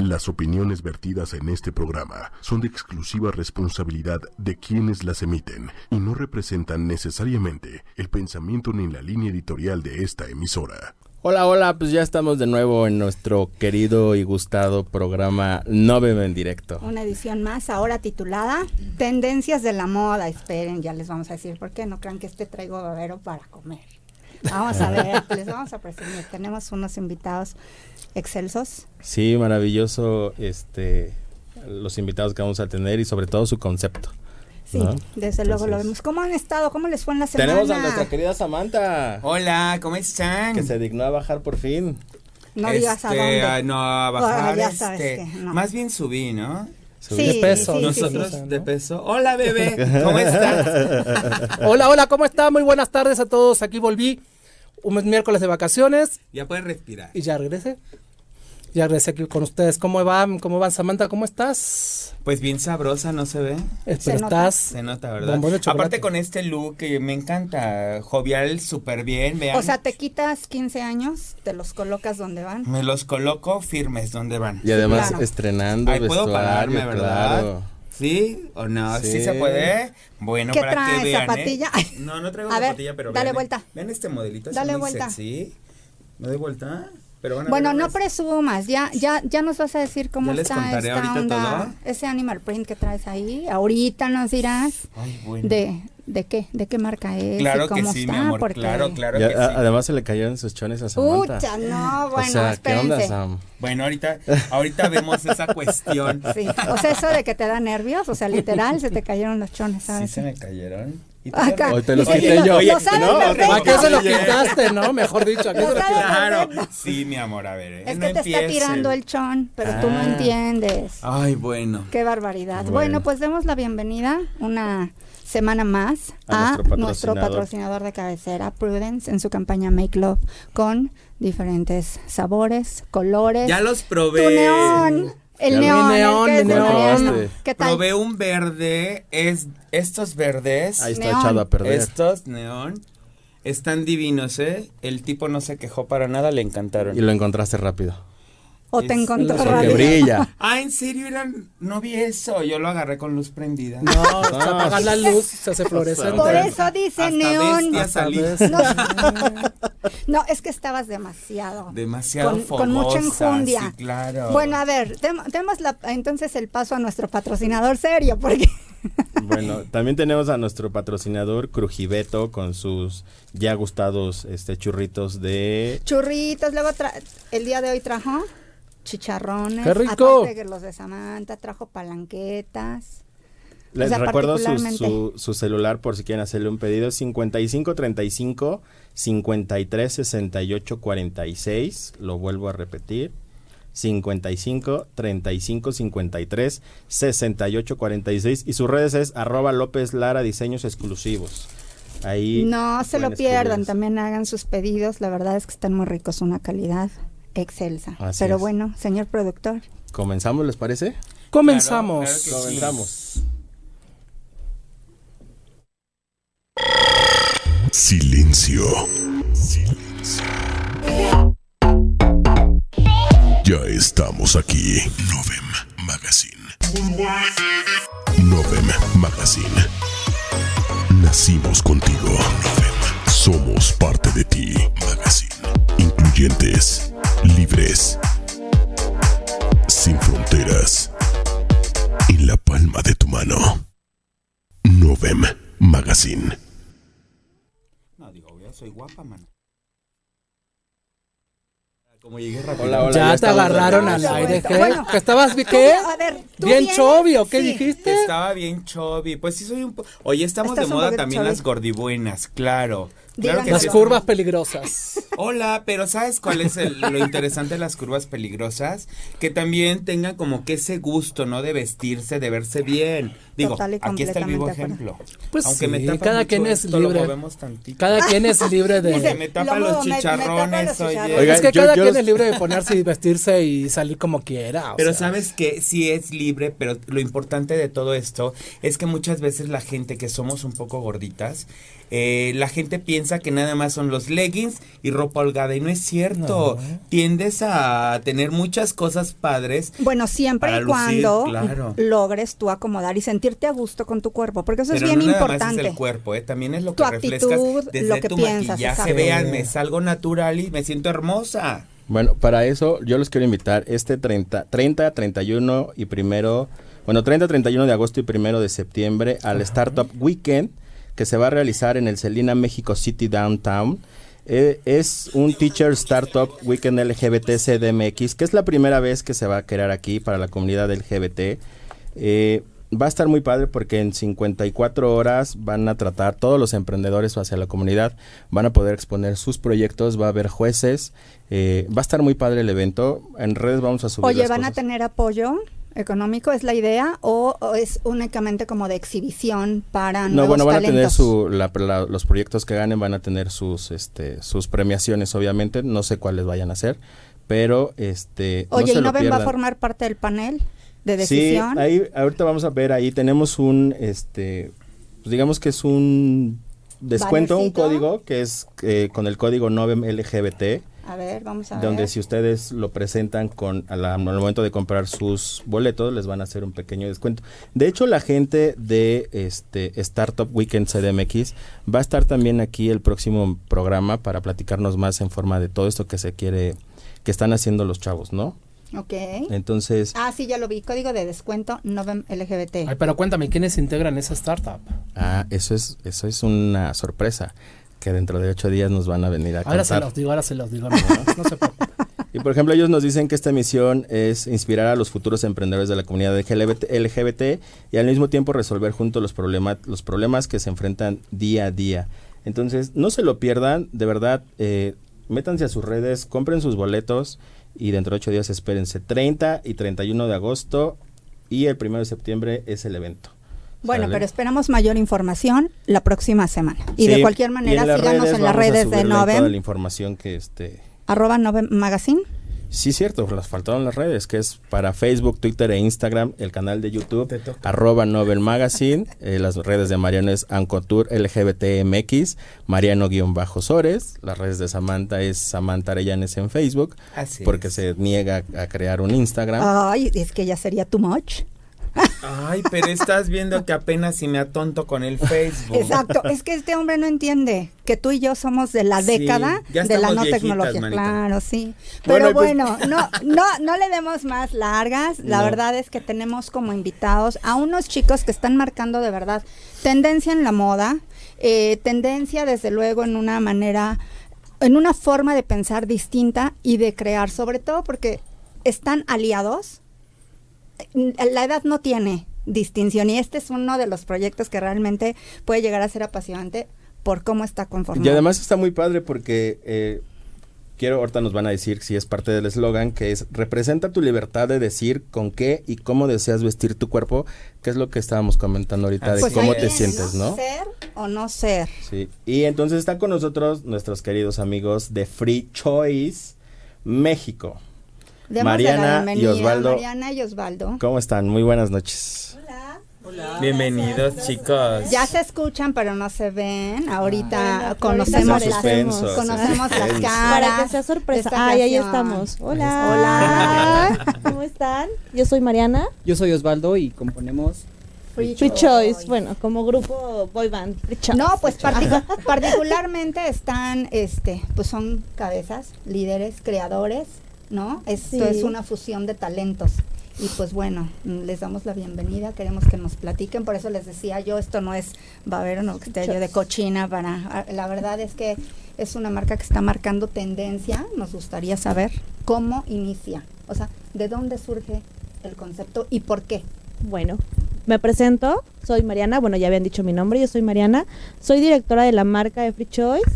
Las opiniones vertidas en este programa son de exclusiva responsabilidad de quienes las emiten y no representan necesariamente el pensamiento ni la línea editorial de esta emisora. Hola, hola, pues ya estamos de nuevo en nuestro querido y gustado programa No Bebe en Directo. Una edición más, ahora titulada Tendencias de la Moda. Esperen, ya les vamos a decir por qué. No crean que este traigo babero para comer. Vamos a ver, les vamos a presumir. Tenemos unos invitados excelsos. Sí, maravilloso este los invitados que vamos a tener y sobre todo su concepto. Sí, desde luego lo vemos. ¿Cómo han estado? ¿Cómo les fue en la semana? Tenemos a nuestra querida Samantha. Hola, ¿cómo están? Que se dignó a bajar por fin. No digas a este, dónde. no, a bajar, este, más bien subí, ¿no? Subí de peso. Nosotros de peso. Hola, bebé. ¿Cómo estás? hola, hola, ¿cómo está? Muy buenas tardes a todos. Aquí volví un miércoles de vacaciones. Ya puedes respirar. Y ya regresé. Ya regresé aquí con ustedes. ¿Cómo van? ¿Cómo van, Samantha? ¿Cómo estás? Pues bien sabrosa, ¿no se ve? se estás... Se nota, ¿verdad? Aparte con este look que me encanta, jovial, súper bien, vean. O sea, te quitas 15 años, te los colocas donde van. Me los coloco firmes donde van. Y además estrenando Ahí puedo pararme, ¿verdad? ¿Sí o no? ¿Sí, se puede? Bueno, ¿Qué para traes, que vean, ¿eh? zapatilla? No, no traigo zapatilla, pero dale vuelta. Vean este modelito, dale vuelta. Sí. ¿Me doy vuelta? Bueno, no presumas, ya, ya, ya nos vas a decir cómo está esta onda, ese animal print que traes ahí. Ahorita nos dirás de, de qué, de qué marca es. Claro y cómo que sí, está, mi amor, claro, claro que sí. Además se le cayeron sus chones a Samantha. Pucha, no, bueno, o sea, ¿qué onda, Sam? Bueno, ahorita, ahorita vemos esa cuestión. Sí, o sea, eso de que te da nervios, o sea, literal, se te cayeron los chones, ¿sabes? Sí, se me cayeron. Acá. Hoy te los quité yo. Sabes ¿no? ¿A qué se lo quitaste, no? Mejor dicho, ¿a qué se lo quitaste? Claro. Sí, mi amor, a ver. Eh, es no que te está tirando el chon, pero tú no Ah. entiendes. Ay, bueno. Qué barbaridad. Bueno. Bueno. pues demos la bienvenida una semana más A a, nuestro nuestro patrocinador. patrocinador de cabecera, Prudence, en su campaña Make Love, con diferentes sabores, colores. Ya los Tu probé. neón. El neón, neón, el neón. ¿Qué tal? Probé un verde, es estos verdes, Ahí está Neón. echado a perder. estos neón, están divinos, ¿eh? El tipo no se quejó para nada, le encantaron. Y lo encontraste rápido. ¿O te encontró rápido? brilla. Ah, ¿en serio eran? No vi eso, yo lo agarré con luz prendida. No, se apaga la luz, se hace fluorescente. Por eso dice neón. No, no, es que estabas demasiado. Demasiado Con- con mucha enjundia. Sí, claro. Bueno, a ver, dem- demos la- entonces el paso a nuestro patrocinador serio, porque Bueno, también tenemos a nuestro patrocinador Crujibeto con sus ya gustados este churritos de churritos, luego tra- el día de hoy trajo chicharrones. ¡Qué rico! Aparte que los de Samantha, trajo palanquetas. Les sea, recuerdo su, su, su celular por si quieren hacerle un pedido 55 35 53 68 46 lo vuelvo a repetir 55 35 53 68 46 y sus redes es arroba López Lara Diseños Exclusivos ahí No se lo pierdan, escribirles. también hagan sus pedidos, la verdad es que están muy ricos, una calidad excelsa. Así Pero es. bueno, señor productor, comenzamos les parece Comenzamos. Claro, claro que sí. comenzamos Silencio. Silencio. Ya estamos aquí. Novem Magazine. Novem Magazine. Nacimos contigo. Novem. Somos parte de ti. Magazine. Incluyentes. Libres. Sin fronteras. En la palma de tu mano. Novem Magazine. No, digo, yo soy guapa, mano. Como llegué rápido. Hola, hola, Ya te estamos agarraron al aire. ¿Qué? Bueno. ¿Que estabas qué? a ver, ¿tú Bien vienes? chovio, ¿qué Sí. dijiste? Estaba bien chubby. Pues sí soy un poco... Oye, estamos Estás de moda también chubby. las gordibuenas, claro. Claro Díganos. que Las sí. curvas peligrosas. Hola, pero ¿sabes cuál es el- lo interesante de las curvas peligrosas? Que también tengan como que ese gusto, ¿no? De vestirse, de verse bien. Digo, aquí está el vivo ejemplo. Pues Aunque sí, me tapa cada mucho quien es esto, libre. movemos tantito. Cada quien es libre Dice, de... me tapa lo los muevo, me- me tapa chicharrones, los oye. chicharrones. Oigan, es que yo- cada yo quien los- es libre de ponerse y vestirse y salir como quiera. o Pero sea. sabes que sí es libre, pero lo importante de todo esto es que muchas veces la gente que somos un poco gorditas, eh, la gente piensa piensa que nada más son los leggings y ropa holgada y no es cierto. Tiendes a tener muchas cosas padres. Bueno, siempre y lucir, cuando claro. logres tú acomodar y sentirte a gusto con tu cuerpo, porque eso Pero es bien no nada más importante. es el cuerpo, ¿eh? también es lo Tu que actitud, desde lo que tu piensas, maquillaje. Vean, me salgo natural y me siento hermosa. Bueno, para eso yo los quiero invitar este 30, 30, 31 y primero, bueno, 30, 31 de agosto y primero de septiembre al Startup Weekend que se va a realizar en el Celina México City Downtown. Eh, es un Teacher Startup Weekend LGBT CDMX, que es la primera vez que se va a crear aquí para la comunidad LGBT. Eh, va a estar muy padre porque en 54 horas van a tratar todos los emprendedores hacia la comunidad, van a poder exponer sus proyectos, va a haber jueces, eh, va a estar muy padre el evento. En redes vamos a subir. Oye, las ¿van a tener apoyo económico? ¿Es la idea? ¿O, o es únicamente como de exhibición para No, nuevos bueno, van a tener su, la- la- los proyectos que ganen van a tener sus, este, sus premiaciones, obviamente. No sé cuáles vayan a ser, pero, este, Oye, no ¿y Noven va a formar parte del panel de Sí, decisión? ahí, ahorita vamos a ver, ahí tenemos un, este, pues digamos que es un descuento, un código que es eh, con el código NOVEM LGBT, A ver, vamos a donde ver. si ustedes lo presentan con al momento de comprar sus boletos les van a hacer un pequeño descuento. De hecho, la gente de este Startup Weekend CDMX va a estar también aquí el próximo programa para platicarnos más en forma de todo esto que se quiere que están haciendo los chavos, ¿no? Ok. Entonces, Ah, sí, ya lo vi. Código de descuento Novem LGBT. Ay, pero cuéntame, ¿quiénes integran esa startup? ah, eso es eso es una sorpresa que dentro de ocho días nos van a venir a Ahora se los digo, ahora se los digo. No, no se preocupen. Y por ejemplo, ellos nos dicen que esta misión es inspirar a los futuros emprendedores de la comunidad LGBT, LGBT y al mismo tiempo resolver juntos los, problema, los problemas que se enfrentan día a día. Entonces, no se lo pierdan, de verdad, eh, métanse a sus redes, compren sus boletos y dentro de ocho días espérense. 30 y 31 de agosto y el 1 de septiembre es el evento. Bueno, ¿Sale? pero esperamos mayor información la próxima semana. Y Sí, de cualquier manera, síganos en las redes de subirle Toda la Novem, información que este arroba Novem Magazine. Sí, cierto, las faltaron las redes, que es para Facebook, Twitter e Instagram, el canal de YouTube, arroba Novel Magazine, eh, las redes de Mariano es Ancotur LGBTMX, Mariano-Sores, las redes de Samantha es Samantha Arellanes en Facebook, Así porque es. se niega a crear un Instagram. Ay, es que ya sería too much. Ay, pero estás viendo que apenas si me atonto con el Facebook. Exacto, es que este hombre no entiende que tú y yo somos de la década de la no viejitas, tecnología. manita. Claro, sí. Bueno, Pero pues- bueno, no, no, no le demos más largas. La No. verdad es que tenemos como invitados a unos chicos que están marcando de verdad tendencia en la moda, eh, tendencia desde luego en una manera, en una forma de pensar distinta y de crear, sobre todo porque están aliados la edad no tiene distinción y este es uno de los proyectos que realmente puede llegar a ser apasionante por cómo está conformado. Y además está muy padre porque eh, quiero, ahorita nos van a decir si es parte del eslogan, que es representa tu libertad de decir con qué y cómo deseas vestir tu cuerpo, que es lo que estábamos comentando ahorita de Pues cómo te sientes, ¿no? Ser o no ser. Sí. Y entonces están con nosotros nuestros queridos amigos de Free Choice México. Demos Mariana y Osvaldo. Mariana y Osvaldo. ¿Cómo están? Muy buenas noches. Bienvenidos, chicos. Ya se escuchan, pero no se ven. Ahorita Bueno, conocemos, las, Suspenso, conocemos las caras. Para que sea sorpresa. Ay, ahí estamos. Hola. ¿Cómo están? Yo soy Mariana. Yo soy Osvaldo y componemos Free, Free Choice. Bueno, como grupo boy band. Free Choice. No, pues particu- particularmente están, este, pues son cabezas, líderes, creadores, ¿no? Esto Sí. es una fusión de talentos. Y pues bueno, les damos la bienvenida, queremos que nos platiquen, por eso les decía yo, esto no es babero, no que esté yo de cochina para, ah, la verdad es que es una marca que está marcando tendencia, nos gustaría saber cómo inicia, o sea, de dónde surge el concepto y por qué. Bueno, me presento. Soy Mariana. Bueno, ya habían dicho mi nombre. Yo soy Mariana. Soy directora de la marca de Free Choice.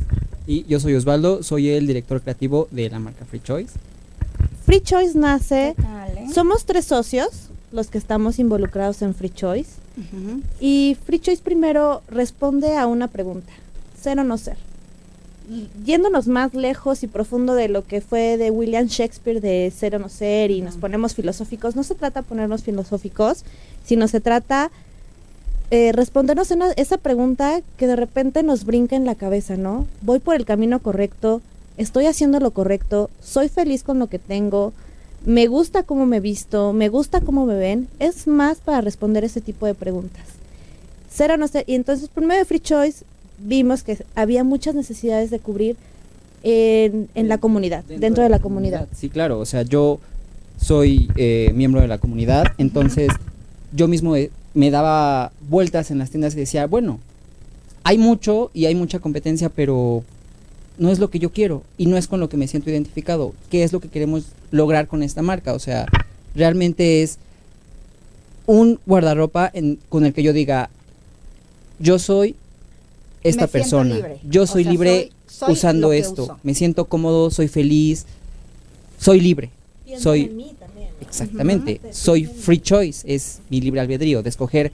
y yo soy Osvaldo, soy el director creativo de la marca Free Choice. Free Choice nace. ¿Qué tal, eh? Somos tres socios los que estamos involucrados en Free Choice. Y Free Choice primero responde a una pregunta, ser o no ser. Y Yéndonos más lejos y profundo de lo que fue de William Shakespeare de ser o no ser y nos ponemos filosóficos, no se trata de ponernos filosóficos, sino se trata eh, respondernos esa pregunta que de repente nos brinca en la cabeza, ¿no? Voy por el camino correcto, estoy haciendo lo correcto, soy feliz con lo que tengo, me gusta cómo me visto, me gusta cómo me ven, es más para responder ese tipo de preguntas. Ser o no ser, y entonces por medio de Free Choice vimos que había muchas necesidades de cubrir en, en la comunidad, dentro, de la comunidad. Sí, claro, o sea, yo soy eh, miembro de la comunidad, entonces yo mismo eh, me daba vueltas en las tiendas y decía, bueno, hay mucho y hay mucha competencia, pero no es lo que yo quiero y no es con lo que me siento identificado. ¿Qué es lo que queremos lograr con esta marca? O sea, realmente es un guardarropa en, con el que yo diga, yo soy esta Me persona, libre. yo O soy sea, libre soy- soy usando esto, uso. me siento cómodo, soy feliz, soy libre. Soy- también. Exactamente, soy free choice, es mi libre albedrío de escoger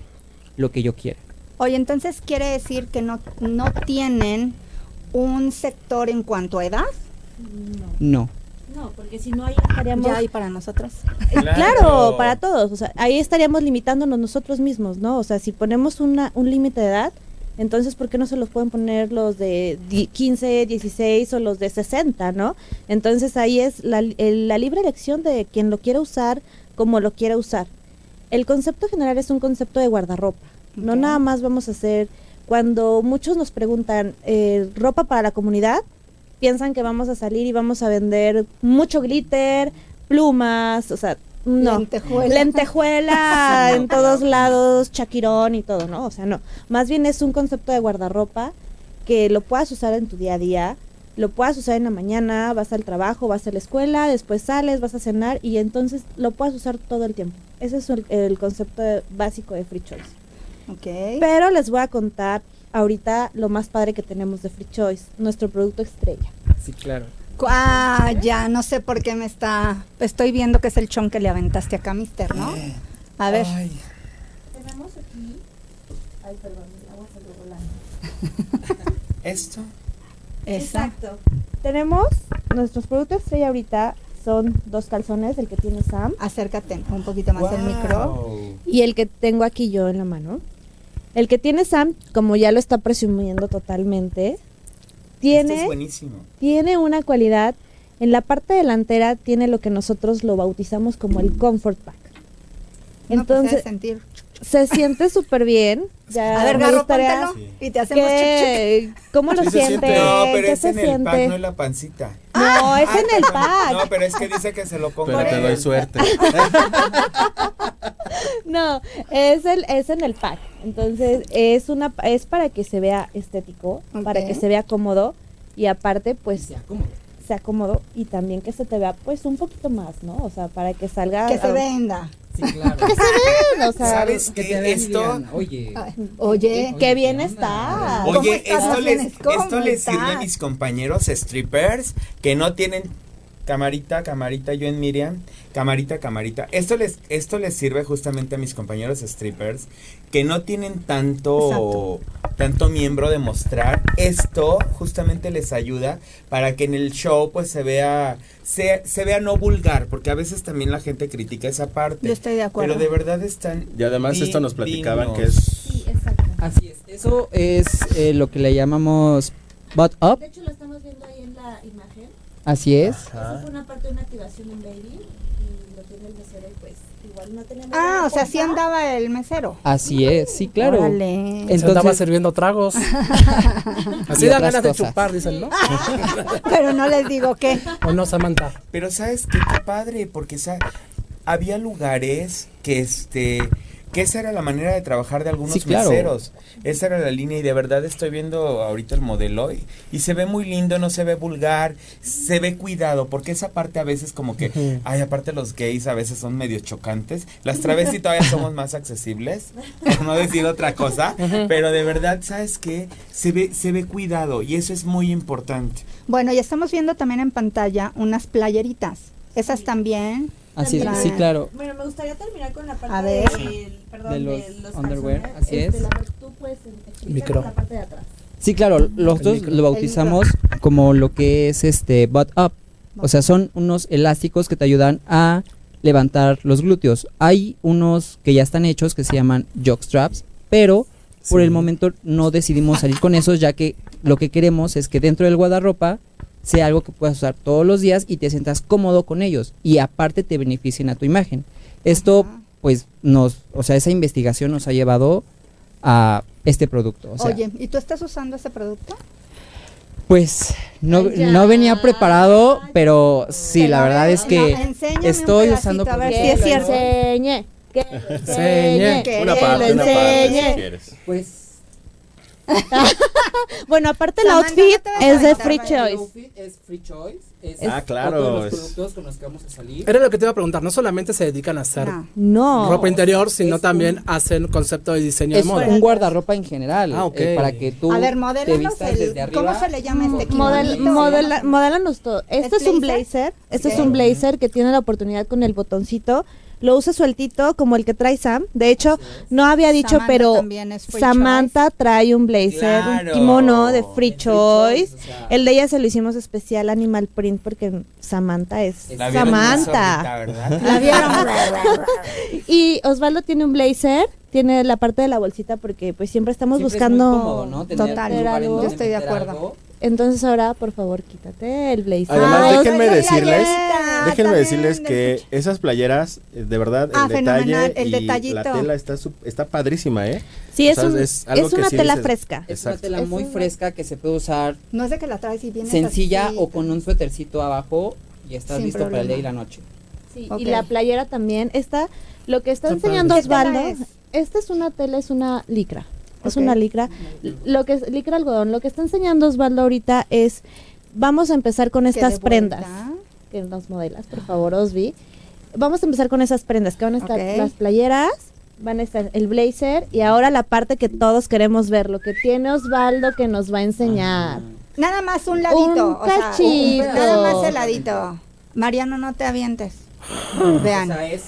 lo que yo quiera. Oye, entonces quiere decir que no, no tienen un sector en cuanto a edad. No. No, porque si no ahí estaríamos... Ya hay para nosotros. Eh, Claro. para todos. O sea, ahí estaríamos limitándonos nosotros mismos, ¿no? O sea, si ponemos una, un límite de edad, entonces, ¿por qué no se los pueden poner los de di- 15, 16 o los de 60, ¿no? Entonces, ahí es la, el- la libre elección de quien lo quiera usar, como lo quiera usar. El concepto general es un concepto de guardarropa. No nada más vamos a hacer, cuando muchos nos preguntan, eh, ropa para la comunidad, piensan que vamos a salir y vamos a vender mucho glitter, plumas, o sea, no. Lentejuela. Lentejuela en todos lados, chaquirón y todo, ¿no? O sea, no. Más bien es un concepto de guardarropa que lo puedas usar en tu día a día, lo puedas usar en la mañana, vas al trabajo, vas a la escuela, después sales, vas a cenar y entonces lo puedas usar todo el tiempo. Ese es el, el concepto básico de Free Choice. Ok. Pero les voy a contar ahorita lo más padre que tenemos de Free Choice, nuestro producto estrella. Sí, claro. Ah, ya, no sé por qué me está. Estoy viendo que es el chon que le aventaste acá, mister, ¿no? A ver. Ay, Tenemos aquí. Ay, perdón, el agua salió volando. esto. esa. Exacto. Tenemos nuestros productos estrella ahorita son dos calzones, el que tiene Sam Acércate un poquito más el micro. Wow. y el que tengo aquí yo en la mano. El que tiene Sam, como ya lo está presumiendo totalmente, tiene es buenísimo. tiene una cualidad. En la parte delantera tiene lo que nosotros lo bautizamos como el comfort pack. No, pues, Entonces, sentir. Se siente súper bien. Ya A ver, me Garro, gustaría póntelo y te hacemos chuc, que- ¿Cómo lo Sí se siente? siente. No, pero ¿Qué es se en el siente? pack, no en la pancita. No, es Ah, en el perdón. pack. No, pero es que dice que se lo pongo Pero te doy el- suerte. No, es el es en el pack. Entonces, es una es para que se vea estético, para que se vea cómodo y aparte pues sea cómodo y también que se te vea pues un poquito más, ¿no? O sea, para que salga Que se venda. Sí, claro. o sea, ¿Sabes Que vean Esto, bien, Oye. Oye, qué bien ¿qué está. ¿Cómo Oye, estás, esto les, esto les sirve a mis compañeros strippers que no tienen camarita, camarita, yo en Miriam, camarita, camarita. Esto les, esto les sirve justamente a mis compañeros strippers que no tienen tanto, tanto miembro de mostrar. Esto justamente les ayuda para que en el show pues se vea, se, se vea no vulgar, porque a veces también la gente critica esa parte. yo estoy de acuerdo. Pero de verdad están. Y además esto nos platicaban que es Sí, exacto. Así es. Eso es eh, lo que le llamamos butt up. De hecho, lo estamos viendo ahí en la imagen. Así es. Ajá. Esa fue una parte de una activación en Baby y lo tiene el mesero y pues igual no tenemos Ah, o sea, sí andaba el mesero. Así es. Sí, claro. Órale. Se andaba Entonces, sirviendo tragos. Así da ganas de chupar, dicen, ¿no? Pero no les digo qué. ¿O no, Samantha? Pero sabes qué, qué padre, porque sa- había lugares que este que esa era la manera de trabajar de algunos Sí, claro. meseros. Esa era la línea y de verdad estoy viendo ahorita el modelo y, y se ve muy lindo, no se ve vulgar, se ve cuidado, porque esa parte a veces como que, ay, aparte los gays a veces son medio chocantes, las travestis todavía somos más accesibles, por no decir otra cosa, pero de verdad, ¿sabes qué? Se ve, se ve cuidado y eso es muy importante. Bueno, y estamos viendo también en pantalla unas playeritas. Esas también. Así es. También. Sí, claro. Bueno, me gustaría terminar con la parte A ver. del- perdón, De de los underwear, calzones. así Este, es. la parte- tú puedes explicar Micro. la parte de atrás. Sí, claro. Los El dos micro. lo bautizamos como lo que es este butt up. O sea, son unos elásticos que te ayudan a levantar los glúteos. Hay unos que ya están hechos que se llaman jock straps, pero por Sí. el momento no decidimos salir con esos, ya que lo que queremos es que dentro del guardarropa sea algo que puedas usar todos los días y te sientas cómodo con ellos y aparte te beneficien a tu imagen. Esto, Ajá. pues, nos, o sea, esa investigación nos ha llevado a este producto. O sea, Oye, ¿y tú estás usando ese producto? pues no, Ay, ya. no venía preparado, pero sí, Pero la verdad ver, es que no, enséñame un estoy usando a ver si es cierto. enseñe. Que lo enseñe. Que Una parte, una parte, si quieres. pues Bueno, aparte el outfit no es de Free. Choice. es free choice. Es Ah, claro, todos es- los productos con los que vamos a salir. Era lo que te iba a preguntar, no solamente se dedican a hacer No. No. ropa interior, sino es también hacen concepto de diseño de Es moda. un guardarropa en general. Ah, ok. eh, para que tú A ver, te modélanos el, desde arriba. ¿cómo se le llama este Model, modela, modélanos todo. Este ¿Es es un blazer? Este es un blazer que tiene la oportunidad con el botoncito. Lo usa sueltito como el que trae Sam. De hecho, no había dicho, Samantha pero es Samantha trae un blazer, Claro. un kimono de Free Free Choice. Choice, o sea. El de ella se lo hicimos especial Animal Print porque Samantha es La Samantha. La vieron. Y Osvaldo tiene un blazer, tiene la parte de la bolsita porque pues siempre estamos Siempre es buscando muy cómodo, ¿no? Tener Total. en Yo estoy de acuerdo. algo. Entonces ahora, por favor, quítate el blazer. Además, Ay, déjenme decirles, déjenme decirles de que esas playeras, eh, de verdad, Ah, el fenomenal, detalle el y detallito. la tela está está padrísima, ¿eh? Sí, es, un- es algo es una tela fresca. Es una tela muy una- fresca que se puede usar No es de que la traes y vienes sencilla así. o con un suétercito abajo y estás Sin listo para el día y la noche. Sí. Y la playera también. Esta, lo que está Está enseñando padre. ¿Qué tela Osvaldo, es? esta es una tela, es una licra. Es una licra. Lo que es licra algodón. Lo que está enseñando Osvaldo ahorita es, vamos a empezar con estas prendas. Que nos modelas, por favor, Osvi. Vamos a empezar con esas prendas, que van a estar las playeras, van a estar el blazer y ahora la parte que todos queremos ver, lo que tiene Osvaldo que nos va a enseñar. Nada más un ladito. Un o sea, nada más el ladito. Mariano, no te avientes. Vean. O sea, es,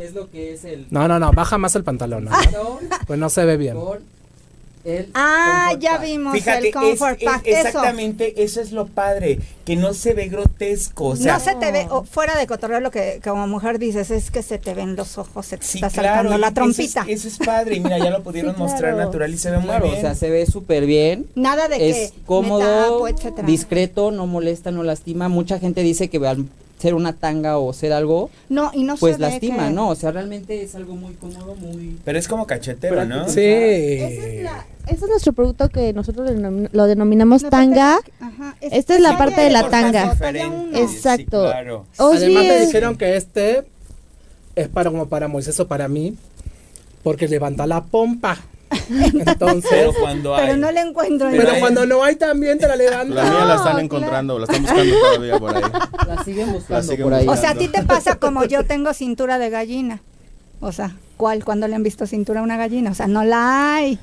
es lo que es el No, no, no, baja más el pantalón, ¿no? pues no se ve bien. el Ah, ya Pack. vimos Fíjate, el Comfort es- es- Pack. exactamente, eso es lo padre, que no se ve grotesco, o sea, no se te ve, fuera de cotorreo, lo que como mujer dices es que se te ven los ojos, se te sí, está claro, saltando la eso trompita. es, eso es padre, y mira, ya lo pudieron Sí, mostrar claro. natural y se ve muy Claro, bien. o sea, se ve súper bien. Nada de es que me cómodo, tapo, etcétera. discreto, no molesta, no lastima. Mucha gente dice que al ser una tanga o ser algo, No, y no pues se ve lastima, que- ¿no? O sea, realmente es algo muy cómodo, muy... Pero es como cachetero, ¿no? Sí. Es, la- ese es nuestro producto que nosotros lo, denom- lo denominamos No, tanga. Ajá, Esta es la talla parte de la tanga. Exacto. sí, claro. Osvi Además me dijeron que este es para como para Moisés o para mí, porque levanta la pompa. Entonces, Pero cuando hay... Pero no le encuentro. pero hay- cuando no hay también te la levanta. La mía la están claro. encontrando, la están buscando todavía por ahí. La siguen buscando siguen por ahí. O sea, a ti te pasa como yo tengo cintura de gallina. O sea, ¿cuál? Cuando le han visto cintura a una gallina? O sea, no la hay.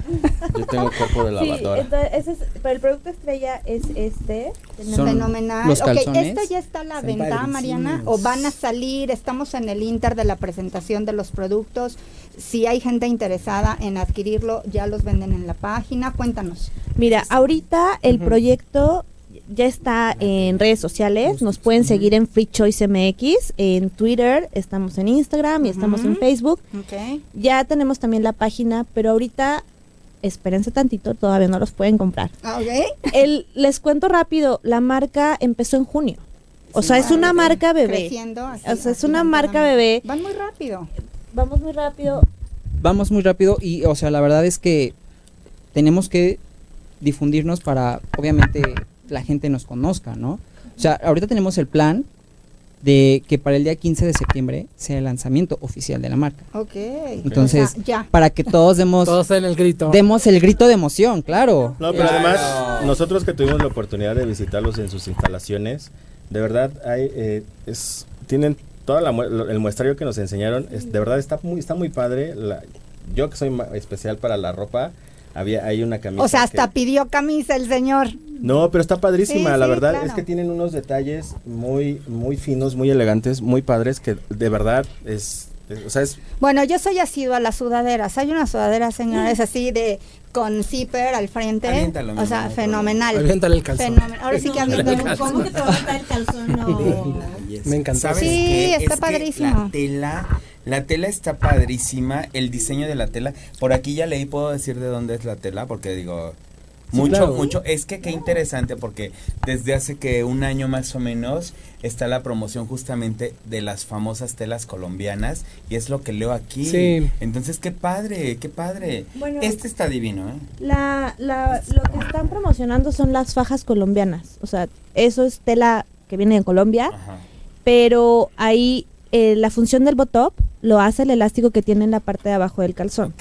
Yo tengo cuerpo de Sí, lavadora. entonces, ese es, pero el producto estrella es este. Son Fenomenal. los ok. ¿esto ya está a la venta, padrísimos. Mariana? ¿O van a salir? Estamos en el inter de la presentación de los productos. Si hay gente interesada en adquirirlo, ya los venden en la página. Cuéntanos. Mira, ahorita el proyecto ya está en redes sociales. Nos pueden seguir en Free Choice MX, en Twitter, estamos en Instagram y estamos en. Facebook. Ok. Ya tenemos también la página, pero ahorita espérense tantito, todavía no los pueden comprar. Ah, ok. El, les cuento rápido, la marca empezó en junio. O sea, es una marca bebé. Creciendo así, O sea, es una marca bebé. Van muy rápido. Vamos muy rápido. Vamos muy rápido y, o sea, la verdad es que tenemos que difundirnos para, obviamente, la gente nos conozca, ¿no? O sea, ahorita tenemos el plan de que para el día 15 de septiembre sea el lanzamiento oficial de la marca. Ok. Entonces, ya. Para que todos demos, Todos en el grito. demos el grito de emoción, claro. No, pero además, nosotros que tuvimos la oportunidad de visitarlos en sus instalaciones, de verdad, hay, eh, es, tienen todo el muestrario que nos enseñaron, es, de verdad está muy, está muy padre. La- yo que soy especial para la ropa, había, hay una camisa. O sea, hasta que- pidió camisa el señor. No, pero está padrísima, Sí, la sí, verdad claro. es que tienen unos detalles muy, muy finos, muy elegantes, muy padres, que de verdad es, es- o sea, es Bueno, yo soy asidua a las sudaderas. Hay una sudadera, señores, así de con zipper al frente. Aviéntalo, o sea, fenomenal. Aviéntale el calzón. Fenomenal. Ahora sí que aviéntalo. ¿Cómo que te va a el calzón? No. Me encantó. ¿Sabes Sí, qué? está Es que padrísimo. la tela, La tela está padrísima, el diseño de la tela. Por aquí ya leí, puedo decir de dónde es la tela, porque digo, Sí, mucho, claro. mucho. Es que qué interesante, porque desde hace que un año más o menos está la promoción justamente de las famosas telas colombianas, y es lo que leo aquí. Sí. Entonces, qué padre, qué padre. Bueno. este está divino, ¿eh? La, la, lo que están promocionando son las fajas colombianas. O sea, eso es tela que viene de Colombia, Ajá. pero ahí eh, la función del botop lo hace el elástico que tiene en la parte de abajo del calzón.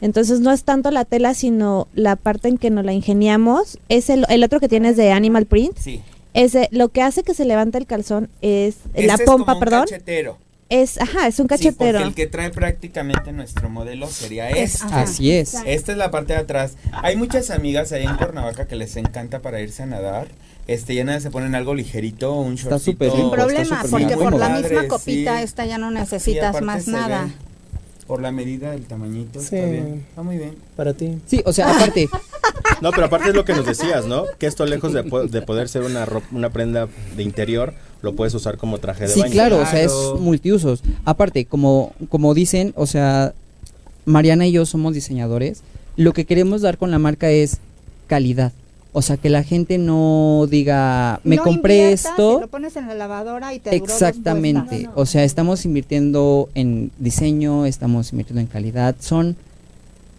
Entonces no es tanto la tela, sino la parte en que nos la ingeniamos. Es el, el otro que tienes de Animal Print. Sí. Ese, lo que hace que se levante el calzón es la Este es pompa, como un perdón. cachetero. Es, ajá, es un Sí, cachetero. porque el que trae prácticamente nuestro modelo sería Es- este. ajá. Así es. Esta es la parte de atrás. Hay muchas amigas ahí en Cuernavaca que les encanta para irse a nadar. Este, ya nada se ponen algo ligerito, un Está shortcito. súper Sin está problema, súper porque por la padre, misma copita sí. esta ya no Sí, necesitas más nada. Por la medida del tamañito, Sí. está bien. Está muy bien. Para ti. Sí, o sea, aparte, No, pero aparte es lo que nos decías, ¿no? Que esto lejos de, po- de poder ser una, una prenda de interior, lo puedes usar como traje de sí, baño. claro, o sea, es Claro. multiusos. Aparte, como, como dicen, o sea, Mariana y yo somos diseñadores. Lo que queremos dar con la marca es calidad. O sea, que la gente no diga, me No compré esto. y lo pones en la lavadora y te duró Exactamente. puestas. O sea, estamos invirtiendo en diseño, estamos invirtiendo en calidad. Son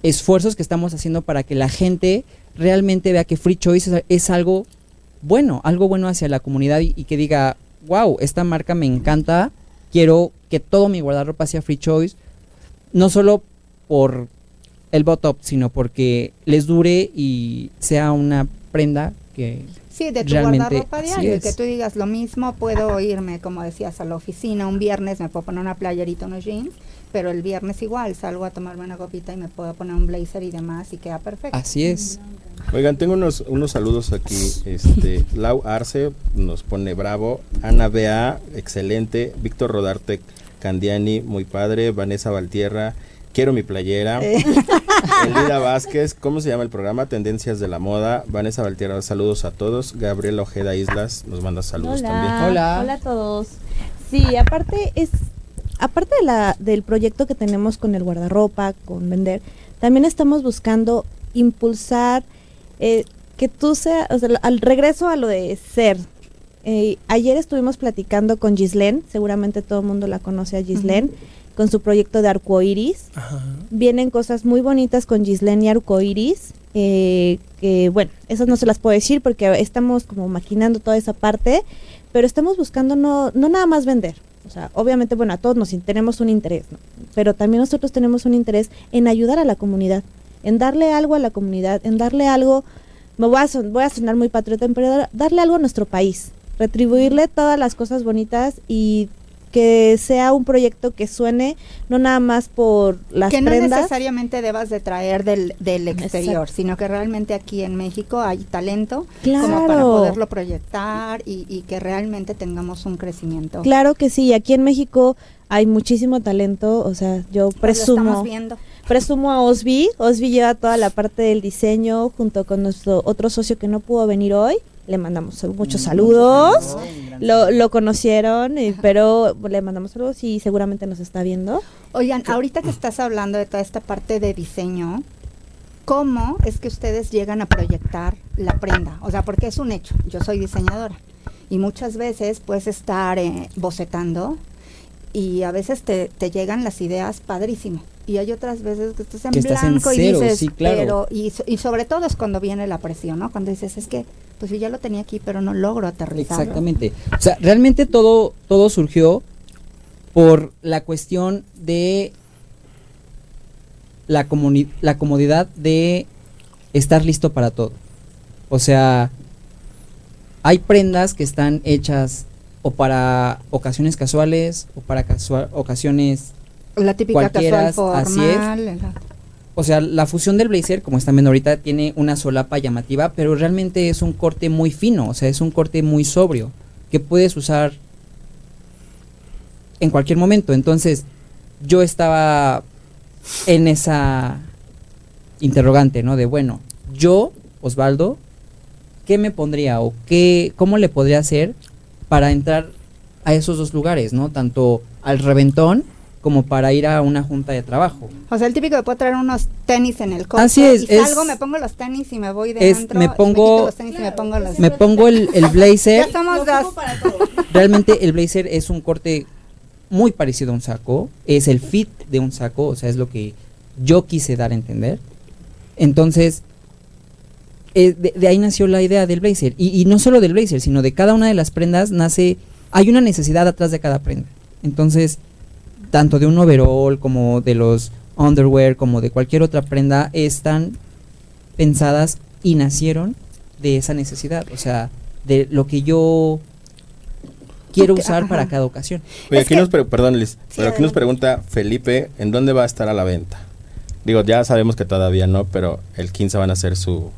esfuerzos que estamos haciendo para que la gente realmente vea que Free Choice es, algo bueno, algo bueno hacia la comunidad y, y que diga, wow, esta marca me encanta, quiero que todo mi guardarropa sea Free Choice, no solo por el botop, sino porque les dure y sea una prenda que Sí, de tu Realmente, guardarropa diario, que tú digas lo mismo, puedo irme, como decías, a la oficina un viernes, me puedo poner una playerita, unos jeans, pero el viernes igual, salgo a tomarme una copita y me puedo poner un blazer y demás y queda perfecto. así es. Oigan, tengo unos, unos saludos aquí. Este, Lau Arce nos pone bravo. Ana Bea, excelente. Víctor Rodarte Candiani, muy padre. Vanessa Valtierra, quiero mi playera. Eh. Elida Vázquez, ¿cómo se llama el programa? Tendencias de la moda. Vanessa Valtierra, saludos a todos. Gabriela Ojeda Islas nos manda saludos también. Hola. Hola a todos. Sí, aparte es aparte de la del proyecto que tenemos con el guardarropa, con vender, también estamos buscando impulsar eh, que tú seas, o sea, al regreso a lo de ser. Eh, ayer estuvimos platicando con Gislén, seguramente todo el mundo la conoce a Gislén, con su proyecto de arcoiris. Ajá. Vienen cosas muy bonitas con Gislén y Arcoiris. eh, que bueno, esas no se las puedo decir porque estamos como maquinando toda esa parte, pero estamos buscando no, no nada más vender. O sea, obviamente, bueno, a todos nos tenemos un interés, ¿no? pero también nosotros tenemos un interés en ayudar a la comunidad, en darle algo a la comunidad, en darle algo, me voy a, son- voy a sonar muy patriota, pero dar- darle algo a nuestro país, retribuirle todas las cosas bonitas y que sea un proyecto que suene no nada más por las que no necesariamente debas de traer del, del exterior, Exacto. sino que realmente aquí en México hay talento Claro. como para poderlo proyectar y, y que realmente tengamos un crecimiento. Claro que sí, aquí en México hay muchísimo talento, o sea, yo Pues lo estamos presumo, viendo. presumo a Osby, Osby lleva toda la parte del diseño junto con nuestro otro socio que no pudo venir hoy, le mandamos muchos saludos, lo, lo conocieron, eh, pero le mandamos saludos y seguramente nos está viendo. Oigan, ahorita que estás hablando de toda esta parte de diseño, ¿cómo es que ustedes llegan a proyectar la prenda? O sea, porque es un hecho, yo soy diseñadora y muchas veces puedes estar eh, bocetando y a veces te, te llegan las ideas padrísimo. Y hay otras veces que estás en Que estás en blanco y dices, sí, claro. pero, y, y sobre todo es cuando viene la presión, ¿no? Cuando dices, es que, pues yo ya lo tenía aquí, pero no logro aterrizarlo. Exactamente. O sea, realmente todo, todo surgió por la cuestión de la, comodidad de estar listo para todo. O sea, hay prendas que están hechas o para ocasiones casuales o para casua- ocasiones La típica casual así es. O sea, la fusión del blazer, como están viendo ahorita, tiene una solapa llamativa, pero realmente es un corte muy fino, o sea, es un corte muy sobrio, que puedes usar en cualquier momento. Entonces, yo estaba en esa interrogante, ¿no? De, bueno, yo, Osvaldo, ¿qué me pondría o qué, cómo le podría hacer para entrar a esos dos lugares, ¿no? Tanto al reventón como para ir a una junta de trabajo. O sea, el típico que puedo traer unos tenis en el coche. Así es, Y salgo, es- me pongo los tenis y me voy de es- antro, me y pongo- quito los tenis y me pongo los... Me pongo el, el blazer, Ya somos dos. realmente el blazer es un corte muy parecido a un saco, es el fit de un saco, o sea, es lo que yo quise dar a entender. Entonces, eh, de, de ahí nació la idea del blazer. Y, y no solo del blazer, sino de cada una de las prendas nace, hay una necesidad atrás de cada prenda. Entonces, tanto de un overall como de los underwear, como de cualquier otra prenda, están pensadas y nacieron de esa necesidad. O sea, de lo que yo quiero usar para cada ocasión. Oye, aquí que- nos perdón, Liz, Sí, pero aquí nos pregunta Felipe, ¿en dónde va a estar a la venta? Digo, ya sabemos que todavía no, pero el 15 van a ser su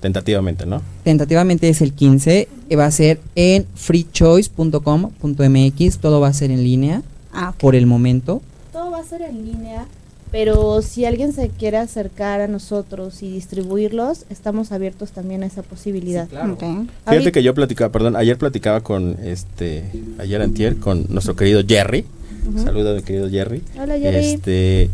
tentativamente, ¿no? Tentativamente es el 15, eh, va a ser en freechoice.com.mx, todo va a ser en línea Ah, por el momento. Todo va a ser en línea, pero si alguien se quiere acercar a nosotros y distribuirlos, estamos abiertos también a esa posibilidad. Ok. Fíjate que yo platicaba, perdón, ayer platicaba con este, ayer antier, con nuestro querido Jerry. Ujú. Saluda, mi querido Jerry. Hola, Jerry. Este,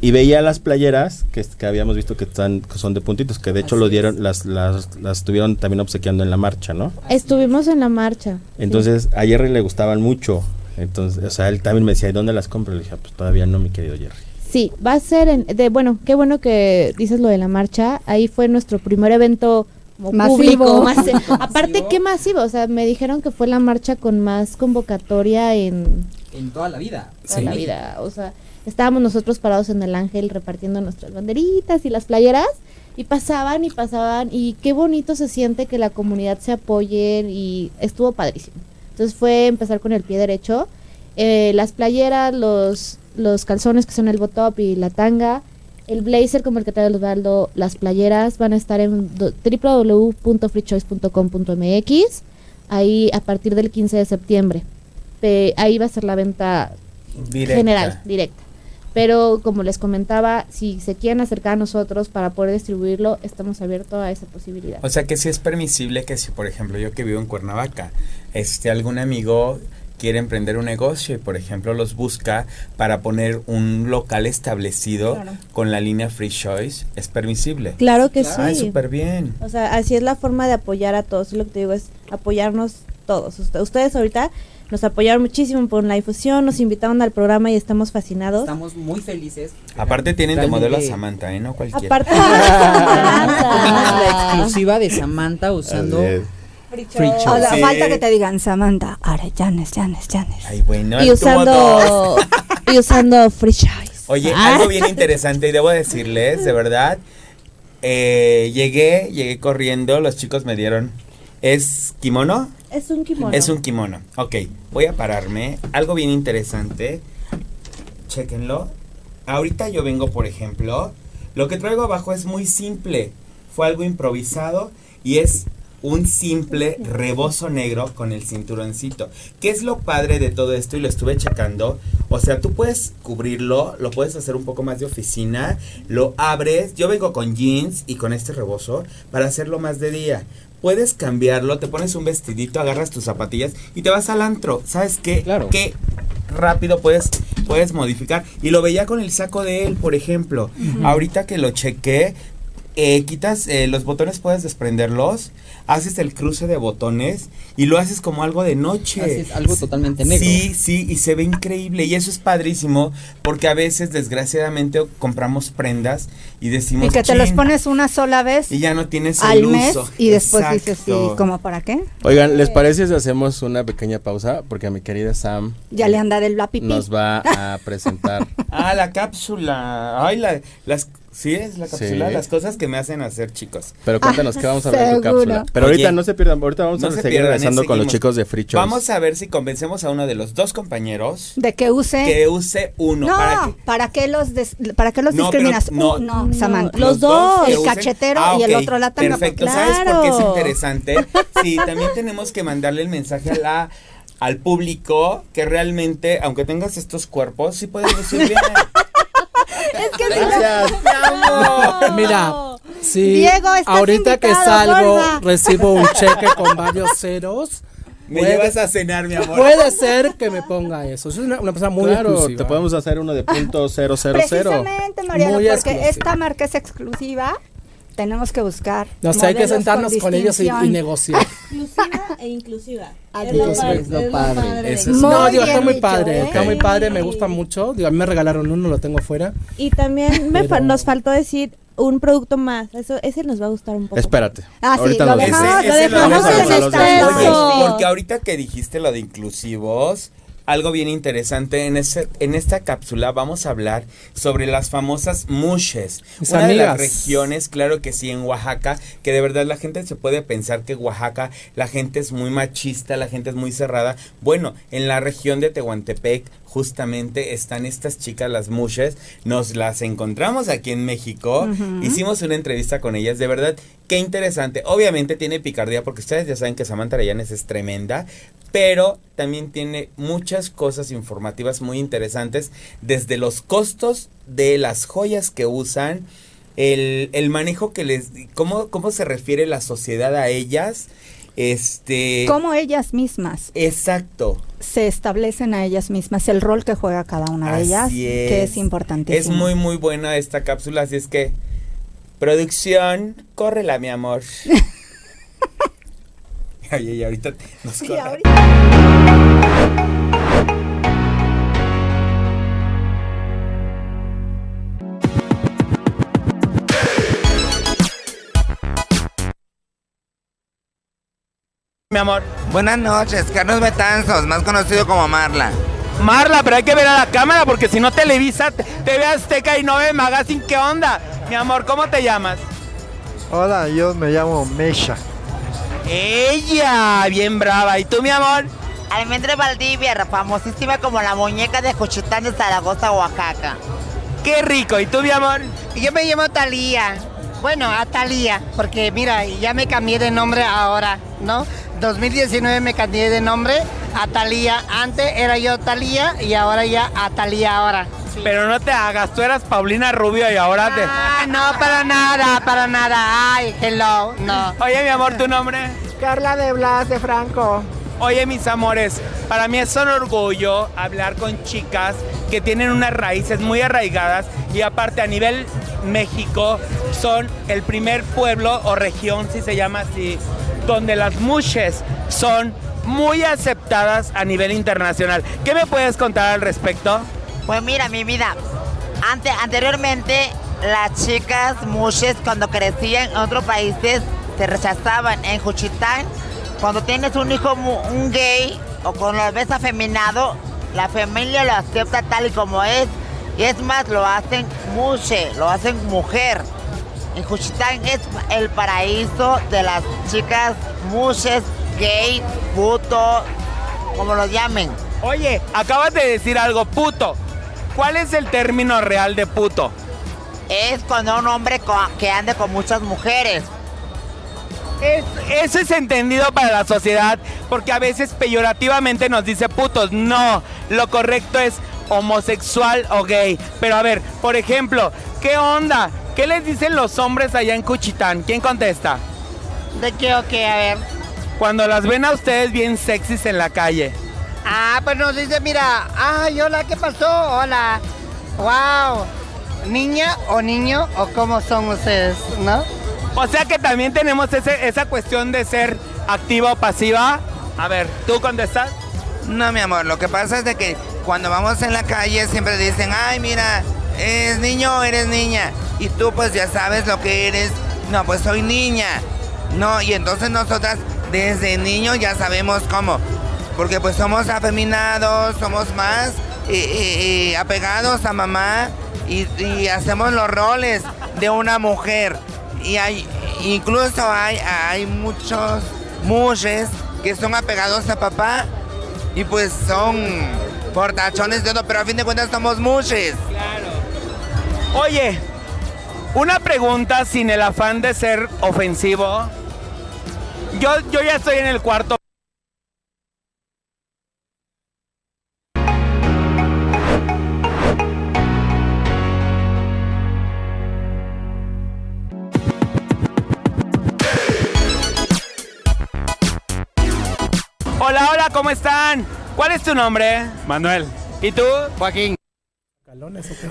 y veía las playeras que, que habíamos visto que están que son de puntitos, que de hecho lo dieron, las, las, las estuvieron también obsequiando en la marcha, ¿no? Estuvimos en la marcha. Entonces, a Jerry le gustaban mucho. Entonces, o sea, él también me decía, ¿y dónde las compro? Le dije, "Ah, pues todavía no, mi querido Jerry. Sí, va a ser en, de bueno, qué bueno que dices lo de la marcha. Ahí fue nuestro primer evento Masivo. público, masi- aparte qué masivo, o sea, me dijeron que fue la marcha con más convocatoria en En toda la vida. toda la vida, o sea, estábamos nosotros parados en el Ángel repartiendo nuestras banderitas y las playeras y pasaban y pasaban y qué bonito se siente que la comunidad se apoye y estuvo padrísimo. Entonces fue empezar con el pie derecho. Eh, las playeras, los, los calzones que son el botop y la tanga, el blazer como el que trae Osvaldo, las playeras van a estar en www.freechoice.com.mx ahí a partir del 15 de septiembre. Pe- ahí va a ser la venta Directa. general, directa. Pero como les comentaba, si se quieren acercar a nosotros para poder distribuirlo, estamos abiertos a esa posibilidad. O sea que sí es permisible que si, por ejemplo, yo que vivo en Cuernavaca, este algún amigo quiere emprender un negocio y, por ejemplo, los busca para poner un local establecido Claro. con la línea Free Choice, es permisible. Claro que Ay, sí. súper bien. O sea, así es la forma de apoyar a todos. Lo que te digo es apoyarnos todos. Ust- Ustedes ahorita nos apoyaron muchísimo por la difusión, nos invitaron al programa y estamos fascinados. Estamos muy felices. Aparte tienen de modelo a Samantha, ¿eh? No cualquiera. Aparte, Tenemos la exclusiva de Samantha usando. Free O sea, Sí. falta que te digan Samantha, ahora Janes, Janes, Janes. Ay, bueno, y usando y usando free choice. Oye, Ah. algo bien interesante y debo decirles, de verdad, eh, llegué, llegué corriendo, los chicos me dieron, ¿es kimono? Es un kimono. Es un kimono. Ok, voy a pararme. Algo bien interesante. Chequenlo. Ahorita yo vengo, por ejemplo. Lo que traigo abajo es muy simple. Fue algo improvisado y es un simple rebozo negro con el cinturoncito. ¿Qué es lo padre de todo esto? Y lo estuve checando. O sea, tú puedes cubrirlo, lo puedes hacer un poco más de oficina, lo abres. Yo vengo con jeans y con este rebozo para hacerlo más de día. Puedes cambiarlo, te pones un vestidito, agarras tus zapatillas y te vas al antro. ¿Sabes qué? Claro. Qué rápido puedes, puedes modificar. Y lo veía con el saco de él, por ejemplo. Ahorita que lo chequé, eh, quitas eh, los botones, puedes desprenderlos, haces el cruce de botones y lo haces como algo de noche. Haces algo totalmente negro. Sí, sí, y se ve increíble. Y eso es padrísimo porque a veces, desgraciadamente, compramos prendas y decimos. Y que te los pones una sola vez Y ya no tienes al el mes uso. y después dices, sí, Exacto. ¿como para qué? Oigan, ¿les parece si hacemos una pequeña pausa? Porque a mi querida Sam Ya le anda del la pipí. nos va a presentar. Ah, la cápsula. Ay, la, las. Sí, es la cápsula. Sí. Las cosas que me hacen hacer, chicos. Pero cuéntanos qué vamos a hablar en tu cápsula. Pero Oye, ahorita no se pierdan, ahorita vamos no a se seguir pierdan, regresando eh, con los chicos de Free Choice. Vamos a ver si convencemos a uno de los dos compañeros De que use. que use uno. no, para ¿para que, qué, los des- para qué los No, discriminas? pero no. Uh, no, No, Samantha. los dos. El cachetero Ah, y el otro la tanga. Perfecto. Claro. ¿Sabes por qué es interesante? Sí, también tenemos que mandarle el mensaje a la al público que realmente, aunque tengas estos cuerpos, sí puedes lucir bien. Es que Gracias. ¡Mi amor! Mira, sí, Diego, estás ahorita que invitado, salgo gorda. recibo un cheque con varios ceros Me Puede- llevas a cenar, mi amor. Puede ser que me ponga eso. Soy una, una persona muy claro, exclusiva. te podemos hacer uno de punto cero cero cero. Precisamente, Mariano, Muy porque exclusiva. esta marca es exclusiva. Tenemos que buscar. No sé, hay que sentarnos con, ellos y, negociar. Inclusiva e inclusiva. Ah, Es lo padre- Es lo padre. es- no, digo, está muy dicho, padre, ¿eh? está muy padre, me gusta mucho. Digo, a mí me regalaron uno, lo tengo fuera. Y también me fa- nos faltó decir un producto más. Eso, ese nos va a gustar un poco. Espérate. Ah, sí, Ahorita lo nos dejamos, dices. lo Ese- ese lo dejamos en porque ahorita que dijiste lo de inclusivos, algo bien interesante, en, ese, en esta cápsula vamos a hablar sobre las famosas mushes. Mis Una de las regiones, claro que sí, en Oaxaca, que de verdad la gente se puede pensar que Oaxaca, la gente es muy machista, la gente es muy cerrada. Bueno, en la región de Tehuantepec justamente están estas chicas, las mushes, nos las encontramos aquí en México, hicimos una entrevista con ellas, de verdad, qué interesante. Obviamente tiene picardía porque ustedes ya saben que Samantha Arayanes es tremenda, pero también tiene muchas cosas informativas muy interesantes, desde los costos de las joyas que usan, el, el manejo que les, cómo, cómo se refiere la sociedad a ellas, este... Cómo ellas mismas Exacto. se establecen a ellas mismas, el rol que juega cada una de ellas, que es. es importantísimo. Es muy, muy buena esta cápsula, así es que... Producción, córrela, mi amor. Ay, ay, ahorita nos Sí, ahorita- Mi amor. Buenas noches, Carlos Betanzos, más conocido como Marla. Marla, pero hay que ver a la cámara porque si no Televisa, TV Azteca y Nove Magazine, ¿qué onda? Mi amor, ¿cómo te llamas? Hola, yo me llamo Mesha. Ella, bien brava. ¿Y tú, mi amor? Almendra Valdivia, famosísima como la muñeca de Juchitán de Zaragoza, Oaxaca. Qué rico. ¿Y tú, mi amor? Yo me llamo Talía. Bueno, a Talía, porque mira, ya me cambié de nombre ahora, ¿no? 2019 me cambié de nombre a Talía. Antes era yo Talía y ahora ya a Talía ahora. Sí. Pero no te hagas, tú eras Paulina Rubio y ahora te... Ah, no, para nada, para nada. Ay, hello, no. Oye, mi amor, ¿tu nombre? Carla de Blas de Franco. Oye, mis amores, para mí es un orgullo hablar con chicas que tienen unas raíces muy arraigadas y aparte a nivel México son el primer pueblo o región, si se llama así, donde las mushes son muy aceptadas a nivel internacional. ¿Qué me puedes contar al respecto? Pues mira, mi vida, ante, anteriormente las chicas mushes cuando crecían en otros países se rechazaban. En Juchitán, cuando tienes un hijo un gay o con lo ves afeminado, la familia lo acepta tal y como es. Y es más, lo hacen mushe, lo hacen mujer. En Juchitán es el paraíso de las chicas mushes, gay, puto, como lo llamen. Oye, acabas de decir algo, puto. ¿Cuál es el término real de puto? Es cuando un hombre que ande con muchas mujeres. Es- eso es entendido para la sociedad porque a veces peyorativamente nos dice putos. No, lo correcto es homosexual o gay. Pero a ver, por ejemplo, ¿qué onda? ¿Qué les dicen los hombres allá en Cuchitán? ¿Quién contesta? ¿De qué o qué? A ver. Cuando las ven a ustedes bien sexys en la calle. Ah, pues nos dice, mira, ay, hola, ¿qué pasó? Hola. Wow. ¿Niña o niño o cómo son ustedes, no? O sea que también tenemos ese- esa cuestión de ser activa o pasiva. A ver, ¿tú contestas? No, mi amor, lo que pasa es de que cuando vamos en la calle siempre dicen, ay, mira, ¿eres niño o eres niña? Y tú pues ya sabes lo que eres. No, pues soy niña. No, y entonces nosotras desde niño ya sabemos cómo. Porque pues somos afeminados, somos más eh, eh, eh, apegados a mamá y, hacemos los roles de una mujer. Y hay, incluso hay, hay muchos mushes que son apegados a papá y pues son portachones de todo, pero a fin de cuentas somos mushes. Oye, una pregunta sin el afán de ser ofensivo. Yo, yo ya estoy en el cuarto. Hola, Hola, ¿cómo están? ¿Cuál es tu nombre? Manuel. ¿Y tú? Joaquín.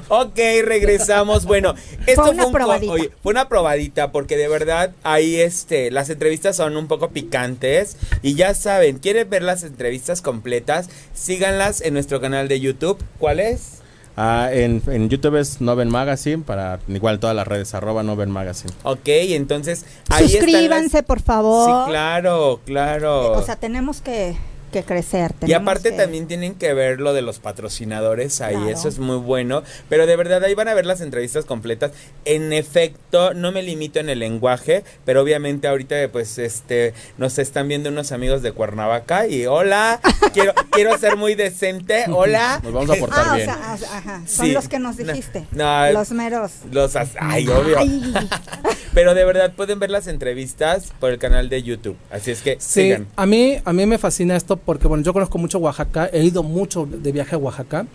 Ok, regresamos. Bueno, esto Fue una un probadita. oye, fue una probadita porque de verdad ahí este las entrevistas son un poco picantes y ya saben, quieren ver las entrevistas completas, síganlas en nuestro canal de YouTube. ¿Cuál es? Ah, en, en YouTube es Noven Magazine, para igual todas las redes, arroba Noven Magazine. Ok, entonces ahí están las- Suscríbanse, por favor. Sí, claro, claro. O sea, tenemos que, que crecer. Y aparte que- también tienen que ver lo de los patrocinadores ahí, Claro. eso es muy bueno. Pero de verdad ahí van a ver las entrevistas completas. En efecto, no me limito en el lenguaje, pero obviamente ahorita pues este nos están viendo unos amigos de Cuernavaca y hola, quiero quiero ser muy decente, hola. Nos vamos a portar Ah, o bien. sea, o sea, ajá, son Sí. los que nos No, dijiste. no, los meros. Los as- ay, obvio. Ay. Pero de verdad pueden ver las entrevistas por el canal de YouTube. Así es que Sí, sigan. a mí, a mí me fascina esto porque, bueno, yo conozco mucho Oaxaca, he ido mucho de viaje a Oaxaca.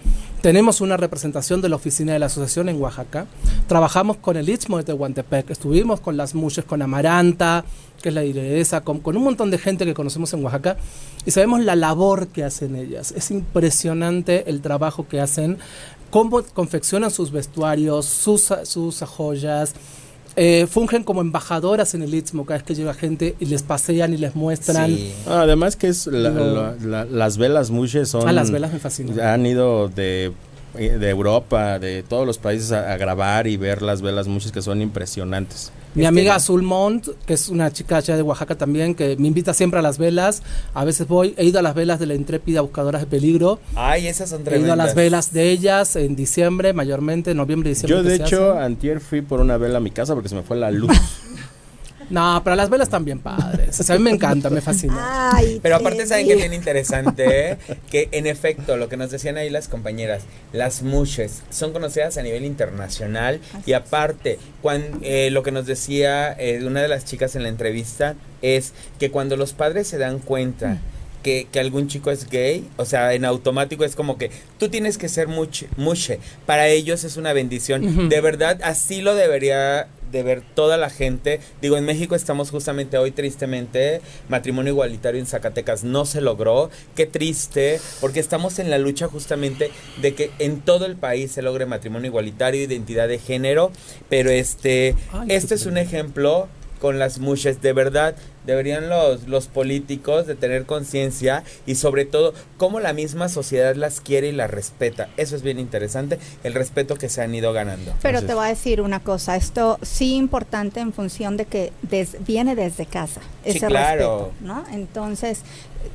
Tenemos una representación de la oficina de la asociación en Oaxaca. Trabajamos con el Istmo de Tehuantepec, estuvimos con las muches, con Amaranta, que es la lideresa, con, con un montón de gente que conocemos en Oaxaca y sabemos la labor que hacen ellas. Es impresionante el trabajo que hacen, cómo confeccionan sus vestuarios, sus, sus joyas. Eh, fungen como embajadoras en el Istmo cada vez que llega gente y les pasean y les muestran. Ah, además que es la- Digo- la- la- las velas mushes son Ah, las velas me fascinan. han ido de de Europa, de todos los países a, a grabar y ver las velas mushes que son impresionantes. Mi amiga Azul Mont, que es una chica allá de Oaxaca también, que me invita siempre a las velas. A veces voy, he ido a las velas de la intrépida Buscadoras de Peligro. Ay, esas son He ido a las velas de ellas en diciembre, mayormente, noviembre y diciembre. Yo de hecho hacen. antier fui por una vela a mi casa porque se me fue la luz. No, pero las velas también padres. O sea, a mí me encanta, me fascina. Ay, Pero aparte, ¿saben qué bien interesante? que en efecto, lo que nos decían ahí las compañeras, las mushes son conocidas a nivel internacional y aparte, cuan- eh, lo que nos decía eh, una de las chicas en la entrevista es que cuando los padres se dan cuenta que, que algún chico es gay, o sea, en automático es como que tú tienes que ser muche, mushe. Para ellos es una bendición. De verdad, así lo debería de ver toda la gente. Digo, en México estamos justamente hoy tristemente, matrimonio igualitario en Zacatecas no se logró. Qué triste, porque estamos en la lucha justamente de que en todo el país se logre matrimonio igualitario, identidad de género, pero este, Ay, este es un ejemplo con las mushes, de verdad, deberían los, los políticos de tener conciencia y sobre todo cómo la misma sociedad las quiere y las respeta. Eso es bien interesante, el respeto que se han ido ganando. Pero te voy a decir una cosa, esto sí importante en función de que des- viene desde casa, Sí, ese claro. respeto, ¿no? Entonces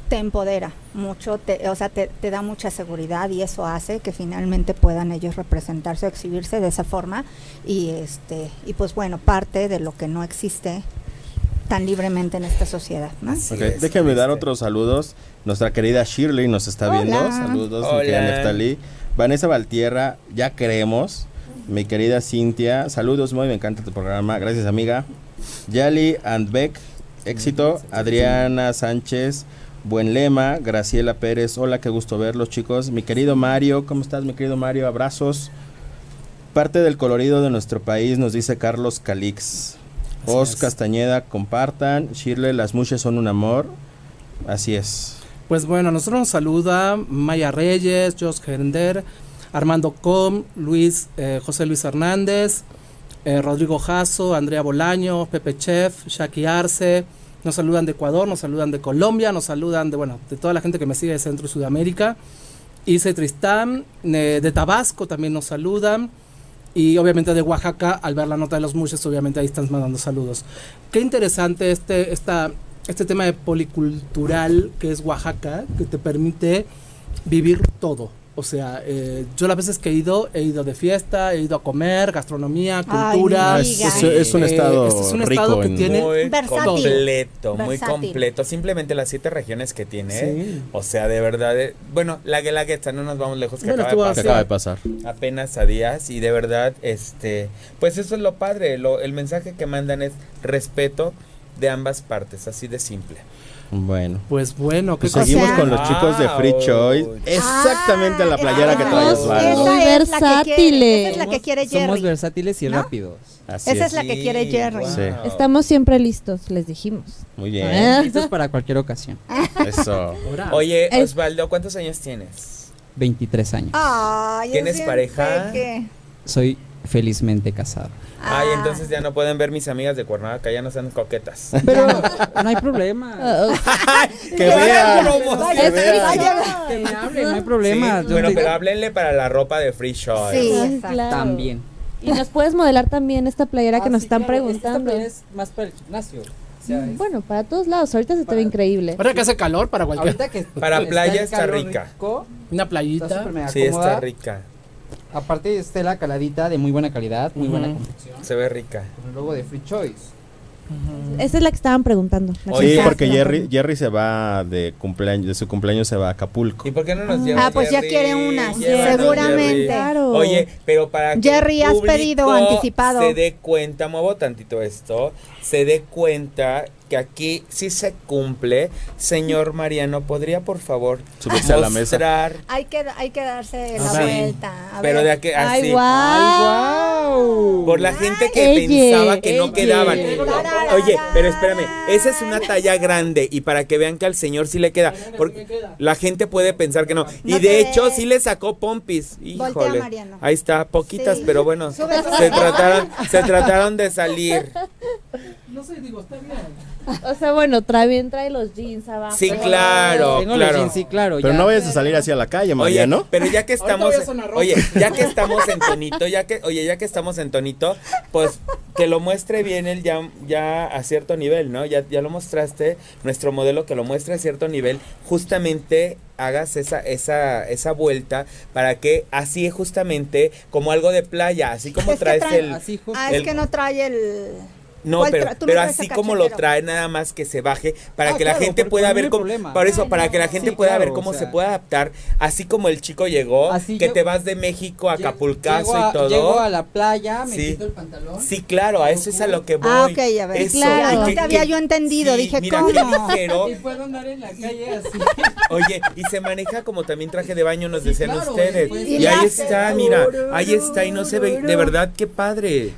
te empodera mucho, te, o sea, te, te da mucha seguridad y eso hace que finalmente puedan ellos representarse o exhibirse de esa forma y este y pues bueno, parte de lo que no existe tan libremente en esta sociedad, ¿no? Ok, Déjenme dar otros saludos. Nuestra querida Shirley nos está Hola. viendo. Saludos, mi querida Hola. Neftalí. Vanessa Valtierra, ya creemos. Mi querida Cintia, saludos, muy me encanta tu programa. Gracias, amiga. Yali and Beck, éxito. Adriana Sánchez, buen lema. Graciela Pérez, hola, qué gusto verlos, chicos. Mi querido Mario, ¿cómo estás, mi querido Mario? Abrazos. Parte del colorido de nuestro país, nos dice Carlos Calix. Así Os es. Castañeda, compartan. Shirley, las muchas son un amor. Así es. Pues bueno, nosotros nos saluda Maya Reyes, Jos Gerender, Armando Com, Luis, eh, José Luis Hernández, eh, Rodrigo Jasso, Andrea Bolaño, Pepe Chef, Shaki Arce. Nos saludan de Ecuador, nos saludan de Colombia, nos saludan de, bueno, de toda la gente que me sigue de Centro y Sudamérica. Ice Tristán, eh, de Tabasco también nos saludan. Y obviamente de Oaxaca, al ver la nota de los muches, obviamente ahí están mandando saludos. Qué interesante este, esta, este tema de policultural que es Oaxaca, que te permite vivir todo. O sea, eh, yo las veces que he ido, he ido de fiesta, he ido a comer, gastronomía, cultura. digas. Es, es un Eh, estado este es un rico estado que en- tiene muy Versátil. completo, muy completo. Simplemente las siete regiones que tiene. Sí. O sea, de verdad. eh, bueno, la Guelaguetza, no nos vamos lejos, que Bueno, acaba de que pasar. acaba de pasar. apenas a días y de verdad este pues eso es lo padre lo, el mensaje que mandan es respeto de ambas partes así de simple Bueno. Pues bueno, ¿qué Pues seguimos sea- con los chicos de Free. Choice. Exactamente la playera que trae Somos Osvaldo. muy Esa es la que quiere- versátiles. esa es la que quiere Somos Jerry. versátiles y ¿No? rápidos. Así Esa es. es la que quiere Jerry. Sí. Estamos siempre listos, les dijimos. Muy bien. Ah. Esto es para cualquier ocasión. Eso. Oye, Osvaldo, ¿cuántos años tienes? 23 años. ¿Tienes pareja? que- Soy felizmente casado. Ay, Ah. entonces ya no pueden ver mis amigas de Cuernavaca, ya no sean coquetas. Pero no hay problema. Ah, Que vean. Vaya, Que vean. Que me hablen, no hay problema. Sí, bueno, pero háblenle para la ropa de Free Show. Sí, claro. También. Y nos puedes modelar también esta playera que Ah, nos sí, están claro, preguntando. esta es más para el gimnasio. O sea, es- Bueno, para todos lados. Ahorita se te ve increíble. Ahora que hace calor para cualquier. ahorita que Para está playa el está calor rica. rico, Una está playita. mega Sí, está rica. Aparte es tela caladita de muy buena calidad, muy buena confección. Se ve rica. Con el logo de Free Choice. Esa es la que estaban preguntando. estaban porque. Jerry, Jerry se va de cumpleaños, de su cumpleaños se va a Acapulco. ¿Y por qué no nos lleva Ah, pues ya quiere unas, Llévanos, seguramente. Claro. Oye, pero para que Jerry, el has pedido anticipado. Se dé cuenta, muevo tantito esto, se dé cuenta que aquí sí se cumple. Señor Mariano, ¿podría por favor Subirse a la mesa. mostrar? Hay que, hay que darse la ver. vuelta. A Pero ver. de aquí Ay, así. guau. Por la gente que Ella, pensaba que no quedaban. Oye, pero espérame, esa es una talla grande y para que vean que al señor sí le queda. Porque la gente puede pensar que no. Y No de te hecho sí le sacó pompis. Voltea, Híjole. Mariano. Ahí está, poquitas, Sí. pero bueno. Sube, sube. Se trataron, se trataron de salir. No sé, digo, está bien. O sea, bueno, trae bien, trae los jeans abajo. Sí, claro, Tengo los claro. jeans, sí, claro. Pero ya. no vayas a salir hacia la calle, Oye, Mariano. pero ya que estamos, a oye, ya que estamos en tonito, ya que, oye, ya que estamos en tonito, pues que lo muestre bien él ya, ya a cierto nivel, ¿no? Ya, ya lo mostraste, nuestro modelo que lo muestre a cierto nivel, justamente hagas esa, esa, esa vuelta para que así justamente como algo de playa, así como Es traes trae- el, Así justo. Ah, es el- que no trae el... no, ¿Cuál pero, pero así como lo trae nada más que se baje para Ah, que la gente pueda no ver hay cómo, problema. por eso Ay, para no. que la gente Sí, pueda claro, ver cómo o se puede adaptar, así como el chico llegó, Así que yo- te vas de México a Acapulcazo llego a- y todo. Llego a la playa, me Sí. quito el pantalón. Sí, claro, a eso es a lo que voy. Ah, ok, a ver. Eso, Claro. y No que- te había que- yo entendido, sí, dije, mira, ¿cómo? ligero. Y puedo andar en la calle así. Oye, y se maneja como también traje de baño, nos decían ustedes. pues, Y, ahí hace- está, mira, ahí está y no se ve, de verdad, qué padre.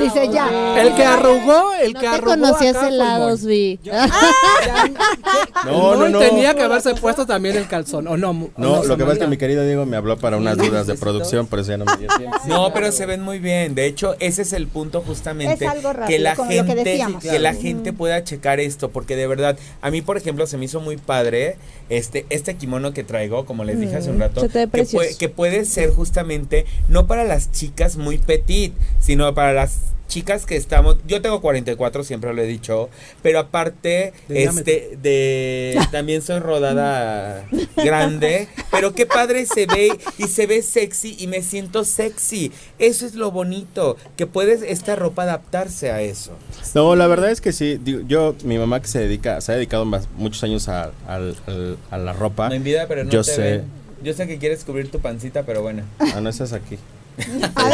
Dice ya. El que arrugó, el No te arrugó. conocías helados, vi. No, no, y no. tenía que haberse puesto también el calzón. ¿O no? No, se lo que pasa es que mi querido Diego me habló para unas dudas de producción, por eso ya no me dio tiempo. No, pero se ven muy bien. De hecho, ese es el punto justamente Es algo que rápido, la que gente decíamos. que la gente pueda checar esto, porque de verdad a mí, por ejemplo, se me hizo muy padre este este kimono que traigo, como les dije hace un rato, que, precioso. puede, que puede ser justamente no para las chicas muy petit, sino para las chicas que estamos, yo tengo 44, siempre lo he dicho, pero aparte, De este, de, también soy rodada grande, pero qué padre se ve y se ve sexy y me siento sexy. Eso es lo bonito, que puedes esta ropa adaptarse a eso. No, la verdad es que sí. yo, mi mamá que se dedica, se ha dedicado más- muchos años a, a la ropa. No envidia, pero no Yo te sé. ven. Yo sé que quieres cubrir tu pancita, pero bueno. Ah, no estás aquí.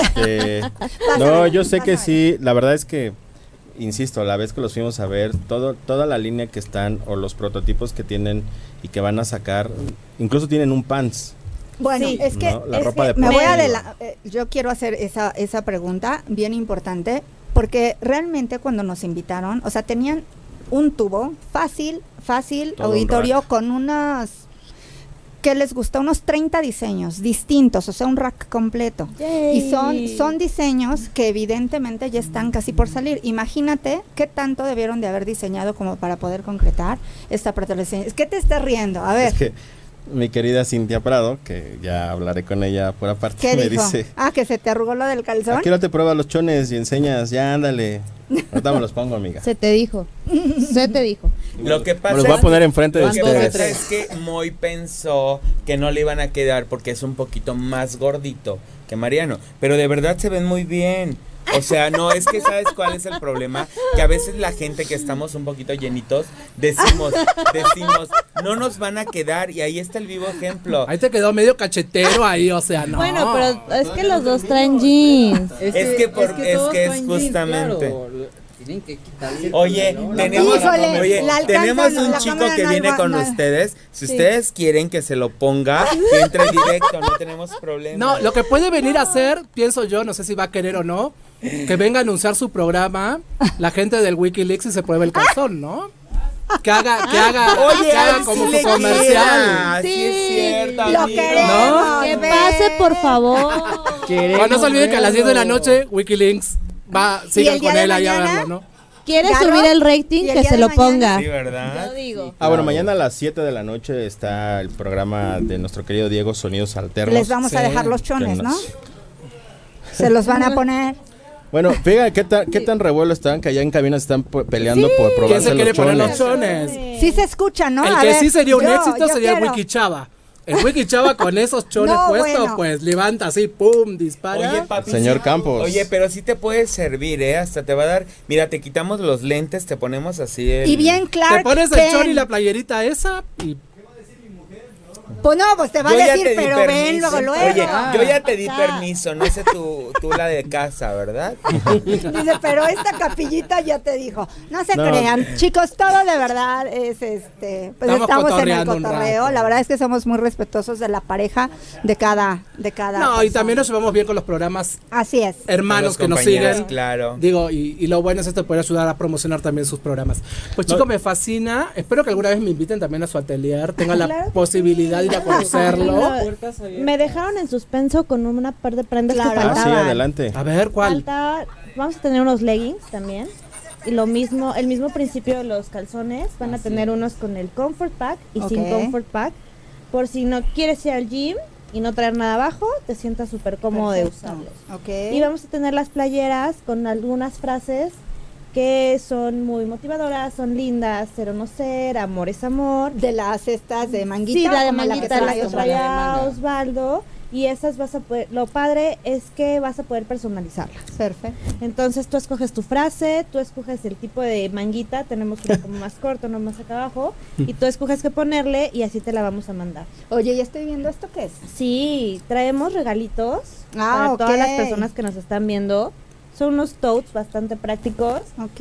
Este, no, yo sé que sí. La verdad es que, insisto, la vez que los fuimos a ver, todo, toda la línea que están o los prototipos que tienen y que van a sacar, incluso tienen un pants. Bueno, Sí. es que, No, la es ropa que de me voy a eh, yo quiero hacer esa, esa pregunta bien importante, porque realmente cuando nos invitaron, o sea, tenían un tubo fácil, fácil, Todo un auditorio con unas que les gusta unos 30 diseños distintos, o sea, un rack completo. Y son, son diseños que evidentemente ya están casi por salir. Imagínate qué tanto debieron de haber diseñado como para poder concretar esta protección. Es que te estás riendo. A ver, Es que mi querida Cintia Prado, que ya hablaré con ella por aparte, ¿qué me dijo? dice, Ah, que se te arrugó lo del calzón. aquí no te pruebas los chones y enseñas, ya ándale. Ahorita me los pongo, amiga. Se te dijo. Se te dijo. Lo que Me pasa los voy a es- poner enfrente de Lo que ustedes. pasa es que Moy pensó que no le iban a quedar porque es un poquito más gordito que Mariano. Pero de verdad se ven muy bien. O sea, no, es que sabes cuál es el problema, que a veces la gente que estamos un poquito llenitos, decimos, decimos, no nos van a quedar y ahí está el vivo ejemplo. Ahí te quedó medio cachetero ahí, o sea, no. Bueno, pero es que los dos traen jeans. Es que por- es todos que es jeans, justamente. claro. Tienen que quitarle. Oye, ¿no? tenemos, Híjole, oye, la alcanza, tenemos no, un la chico que no viene con no. ustedes. Si Sí. ustedes quieren que se lo ponga, que entre directo, no tenemos problema. No, lo que puede venir a hacer, pienso yo, no sé si va a querer o no, que venga a anunciar su programa la gente del Wikileaks y se pruebe el calzón, ¿no? Que haga, que haga, Oye, que haga como sí su comercial. queda, sí es cierto, lo queremos. Que ve. pase, por favor. No se olviden que a las 10 de la noche Wikileaks va, sigan con él ahí a mañana? verlo, ¿no? ¿Quiere subir el ¿Y rating? el Que se lo mañana? ponga. Sí, ¿verdad? Yo digo. Ah, bueno, mañana a las 7 de la noche está el programa de nuestro querido Diego Sonidos Alternos. Les vamos a Sí, dejar los chones, ¿no? Se los van a poner. Bueno, fíjate qué tan, qué tan revuelo están que allá en cabina se están peleando por ¿Quién probarse se quiere los poner chones. los chones? Sí se escucha, ¿no? El A que ver, sí sería un yo- éxito yo sería el quiero. Wiki Chava. El Wiki Chava con esos chones No, puestos, bueno. pues levanta así, pum, dispara. Oye, papi. Señor sí- Campos. Oye, pero sí te puede servir, ¿eh? Hasta te va a dar. Mira, te quitamos los lentes, te ponemos así. El... Y bien claro. Te pones el chor y la playerita esa y Pues no, pues te va Yo a decir, pero ven luego, luego. Oye, yo ya te di Ah. permiso, no sé tú, tú la de casa, ¿verdad? Dice, pero esta capillita ya te dijo. No se No. crean, chicos, todo de verdad es este. Pues Estamos estamos, en el cotorreo. La verdad es que somos muy respetuosos de la pareja de cada, de cada. No, y también nos llevamos bien con los programas Así es. hermanos Los que nos siguen. claro. Digo, y, y lo bueno es esto poder ayudar a promocionar también sus programas. Pues chicos, me fascina. Espero que alguna vez me inviten también a su atelier, tengan la Claro posibilidad de ir a conocerlo. Me dejaron en suspenso con una par de prendas Claro. que Ah, sí, faltaban. adelante. A ver, ¿cuál? Falta, vamos a tener unos leggings también. Y lo mismo, el mismo principio de los calzones. Van a tener unos con el comfort pack y sin Ok. comfort pack. Por si no quieres ir al gym y no traer nada abajo, te sientas súper cómodo de Perfecto. usarlos. Ok. Y vamos a tener las playeras con algunas frases que son muy motivadoras, son lindas, ser o no ser, amor es amor. de las estas de manguita. Sí, la de manguita, la que Osvaldo. traía Osvaldo. Y esas vas a poder, lo padre es que vas a poder personalizarlas. Perfecto. Entonces tú escoges tu frase, tú escoges el tipo de manguita, tenemos una como más corto, no más acá abajo, y tú escoges qué ponerle y así te la vamos a mandar. Oye, ya estoy viendo esto qué es. Sí, traemos regalitos Ah, para todas las personas que nos están viendo. Son unos totes bastante prácticos. Ok.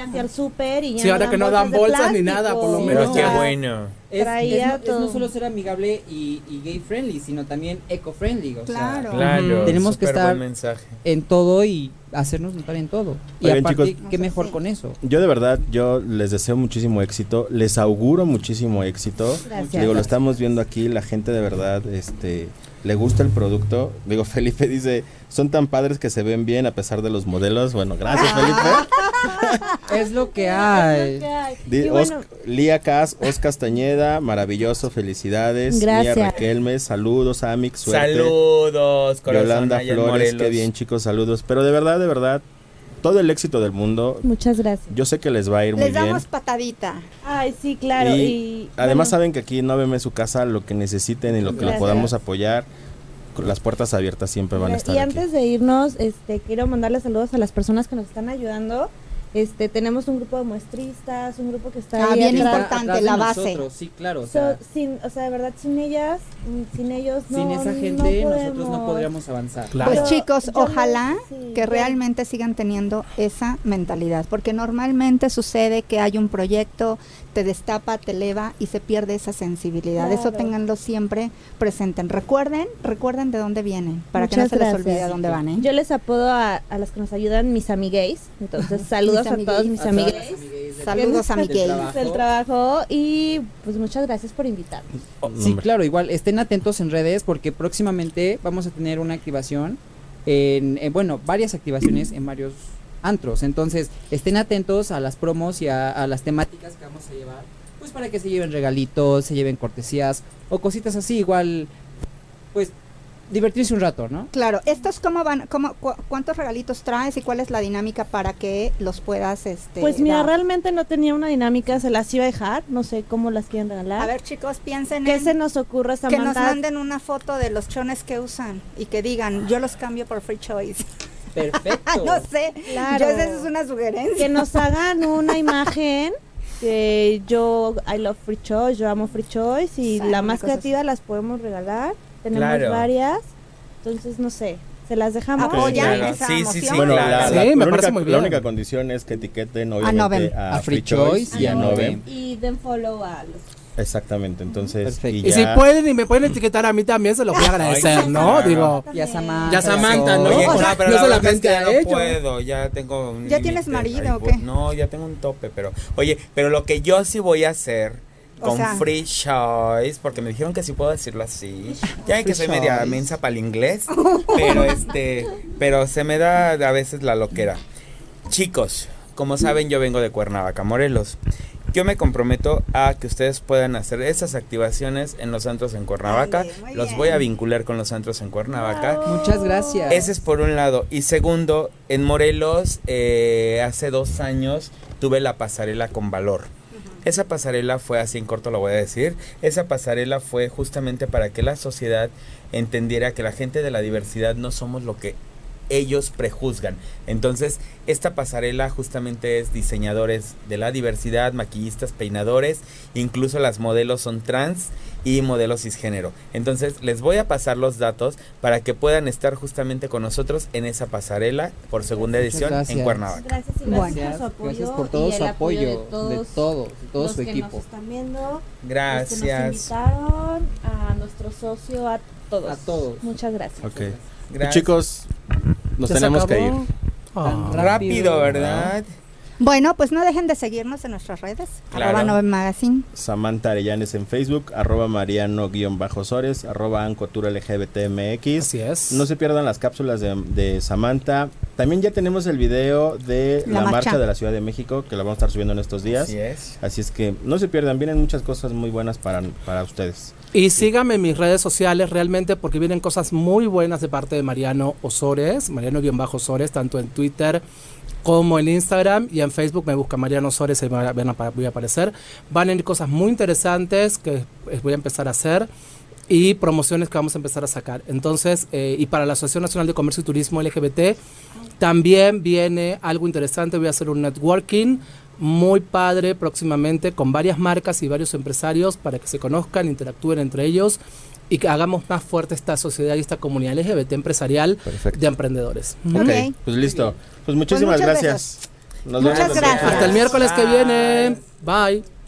Hacia el súper y ya Sí, ahora que no dan bolsas ni nada, por lo menos qué bueno. Es, Traía es no- es no solo ser amigable y, y gay friendly, sino también eco friendly. O Claro. sea, Claro. Tenemos que estar- buen mensaje. en todo y hacernos notar en todo. Y Oigan, aparte, chicos. qué mejor con eso. Yo de verdad, yo les deseo muchísimo éxito, les auguro muchísimo éxito. Gracias. Digo, lo estamos viendo aquí, la gente de verdad, este, le gusta el producto. Digo, Felipe dice, son tan padres que se ven bien a pesar de los modelos. Bueno, gracias Felipe. Es lo que hay. Di- Y Os- bueno, Lía Cas, Os Castañeda, maravilloso, felicidades. Mía Gracias. Raquelme, saludos, Amix, suerte. Saludos, corazón. Yolanda Flores, qué bien chicos, saludos. Pero de verdad, de verdad, todo el éxito del mundo, muchas gracias. yo sé que les va a ir muy Les bien. damos patadita. Ay, sí, claro. y, Y, además bueno, saben que aquí en 9M su casa, lo que necesiten y lo que lo podamos apoyar, las puertas abiertas siempre van a estar y aquí. antes de irnos, este, quiero mandarle saludos a las personas que nos están ayudando. Este, tenemos un grupo de muestristas, un grupo que está Ah, ahí bien atrás. importante, atrás la base. nosotros, Sí, claro. O So, sea, sin, o sea, de verdad, sin ellas, sin ellos, no, sin esa no gente nosotros no podríamos avanzar. Claro. Pues chicos, yo no- ojalá sí, que realmente sigan teniendo esa mentalidad, porque normalmente sucede que hay un proyecto, te destapa, te eleva y se pierde esa sensibilidad. Eso Claro. ténganlo siempre presente. Recuerden, recuerden de dónde vienen, para que no se les olvide a dónde van. ¿eh? Yo les apodo a, a las que nos ayudan mis amigues. Entonces, saludos a todos mis amigues. Saludos a Del Miguel. trabajo. del trabajo y pues muchas gracias por invitarme. Sí, Hombre. claro, igual estén atentos en redes porque próximamente vamos a tener una activación en, en, bueno, varias activaciones en varios antros. Entonces, estén atentos a las promos y a, a las temáticas que vamos a llevar, pues para que se lleven regalitos, se lleven cortesías o cositas así, igual, pues divertirse un rato, ¿no? Claro, estos cómo van, cómo, cu- cuántos regalitos traes y cuál es la dinámica para que los puedas, este. Pues mira, dar? realmente no tenía una dinámica, se las iba a dejar, no sé cómo las quieren regalar. A ver chicos, piensen ¿Qué en se nos ocurre, que nos Samantha? manden una foto de los chones que usan y que digan, yo los cambio por free choice. Perfecto. no sé, Claro. yo esa es una sugerencia. que nos hagan una imagen que yo I love free choice, yo amo free choice y la más creativa las podemos regalar. Tenemos Claro. varias. Entonces no sé, Se las dejamos. ¿Apoyan claro. esa Sí, sí, sí, Bueno, claro. la, Sí, la- me la parece única, muy la bien. única condición es que etiqueten Novem. obviamente a, A Free Choice y a Novem. Novem. Y den follow a los. Exactamente, entonces y Y si ya- pueden y me pueden etiquetar a mí también, se los voy a agradecer, ¿no? Digo, Ya Samantha. Ya Samantha, ¿no? Oye, O no, sea, pero no la verdad es solamente que a ya no puedo, ya tengo un ¿Ya tienes marido Ay, o qué? No, ya tengo un tope, pero oye, pero lo que yo sí voy a hacer O con sea- Free Choice, porque me dijeron que sí puedo decirlo así. Ya ven que soy media choice. mensa para el inglés, pero este, pero se me da a veces la loquera. Chicos, como saben, yo vengo de Cuernavaca, Morelos. Yo me comprometo a que ustedes puedan hacer esas activaciones en los antros en Cuernavaca. Muy los bien. voy a vincular con los antros en Cuernavaca. Muchas gracias. Ese es por un lado. Y segundo, en Morelos, eh, hace dos años tuve la pasarela con valor. Esa pasarela fue así en corto, lo voy a decir. Esa pasarela fue justamente para que la sociedad entendiera que la gente de la diversidad no somos lo que ellos prejuzgan. Entonces, esta pasarela justamente es diseñadores de la diversidad, maquillistas, peinadores, incluso las modelos son trans y modelos cisgénero. Entonces, les voy a pasar los datos para que puedan estar justamente con nosotros en esa pasarela por segunda edición en. Cuernavaca. Gracias y Bueno. gracias por su apoyo. Gracias por todo y su apoyo, de todos, de todo, de todo los su que equipo. nos están viendo. Gracias. Los que nos invitaron, a nuestro socio, a todos. A todos. Muchas gracias. Gracias. Chicos, nos ¿Ya se tenemos que ir. Ah. Rápido, ¿verdad? Bueno, pues no dejen de seguirnos en nuestras redes. Claro. Arroba Novem Magazine. Samantha Arellanes en Facebook, arroba Mariano-Sores, arroba Ancotura LGBTMX. Así es. No se pierdan las cápsulas de, de Samantha. También ya tenemos el video de La la, marcha. marcha. de la Ciudad de México, que la vamos a estar subiendo en estos días. Así es. Así es que no se pierdan, vienen muchas cosas muy buenas para, para ustedes. Y síganme en mis redes sociales realmente porque vienen cosas muy buenas de parte de Mariano Osores, Mariano-Osores, tanto en Twitter como en Instagram y en Facebook me busca Mariano Osores y van a- voy a aparecer. Van a ir cosas muy interesantes que voy a empezar a hacer y promociones que vamos a empezar a sacar. Entonces, eh, y para la Asociación Nacional de Comercio y Turismo LGBT también viene algo interesante. Voy a hacer un networking muy padre próximamente con varias marcas y varios empresarios para que se conozcan, interactúen entre ellos y que hagamos más fuerte esta sociedad y esta comunidad LGBT empresarial Perfecto. de emprendedores. Ok. Pues listo. Pues muchísimas muchas gracias. Nos Muchas vemos. gracias. Hasta el miércoles que viene. Bye.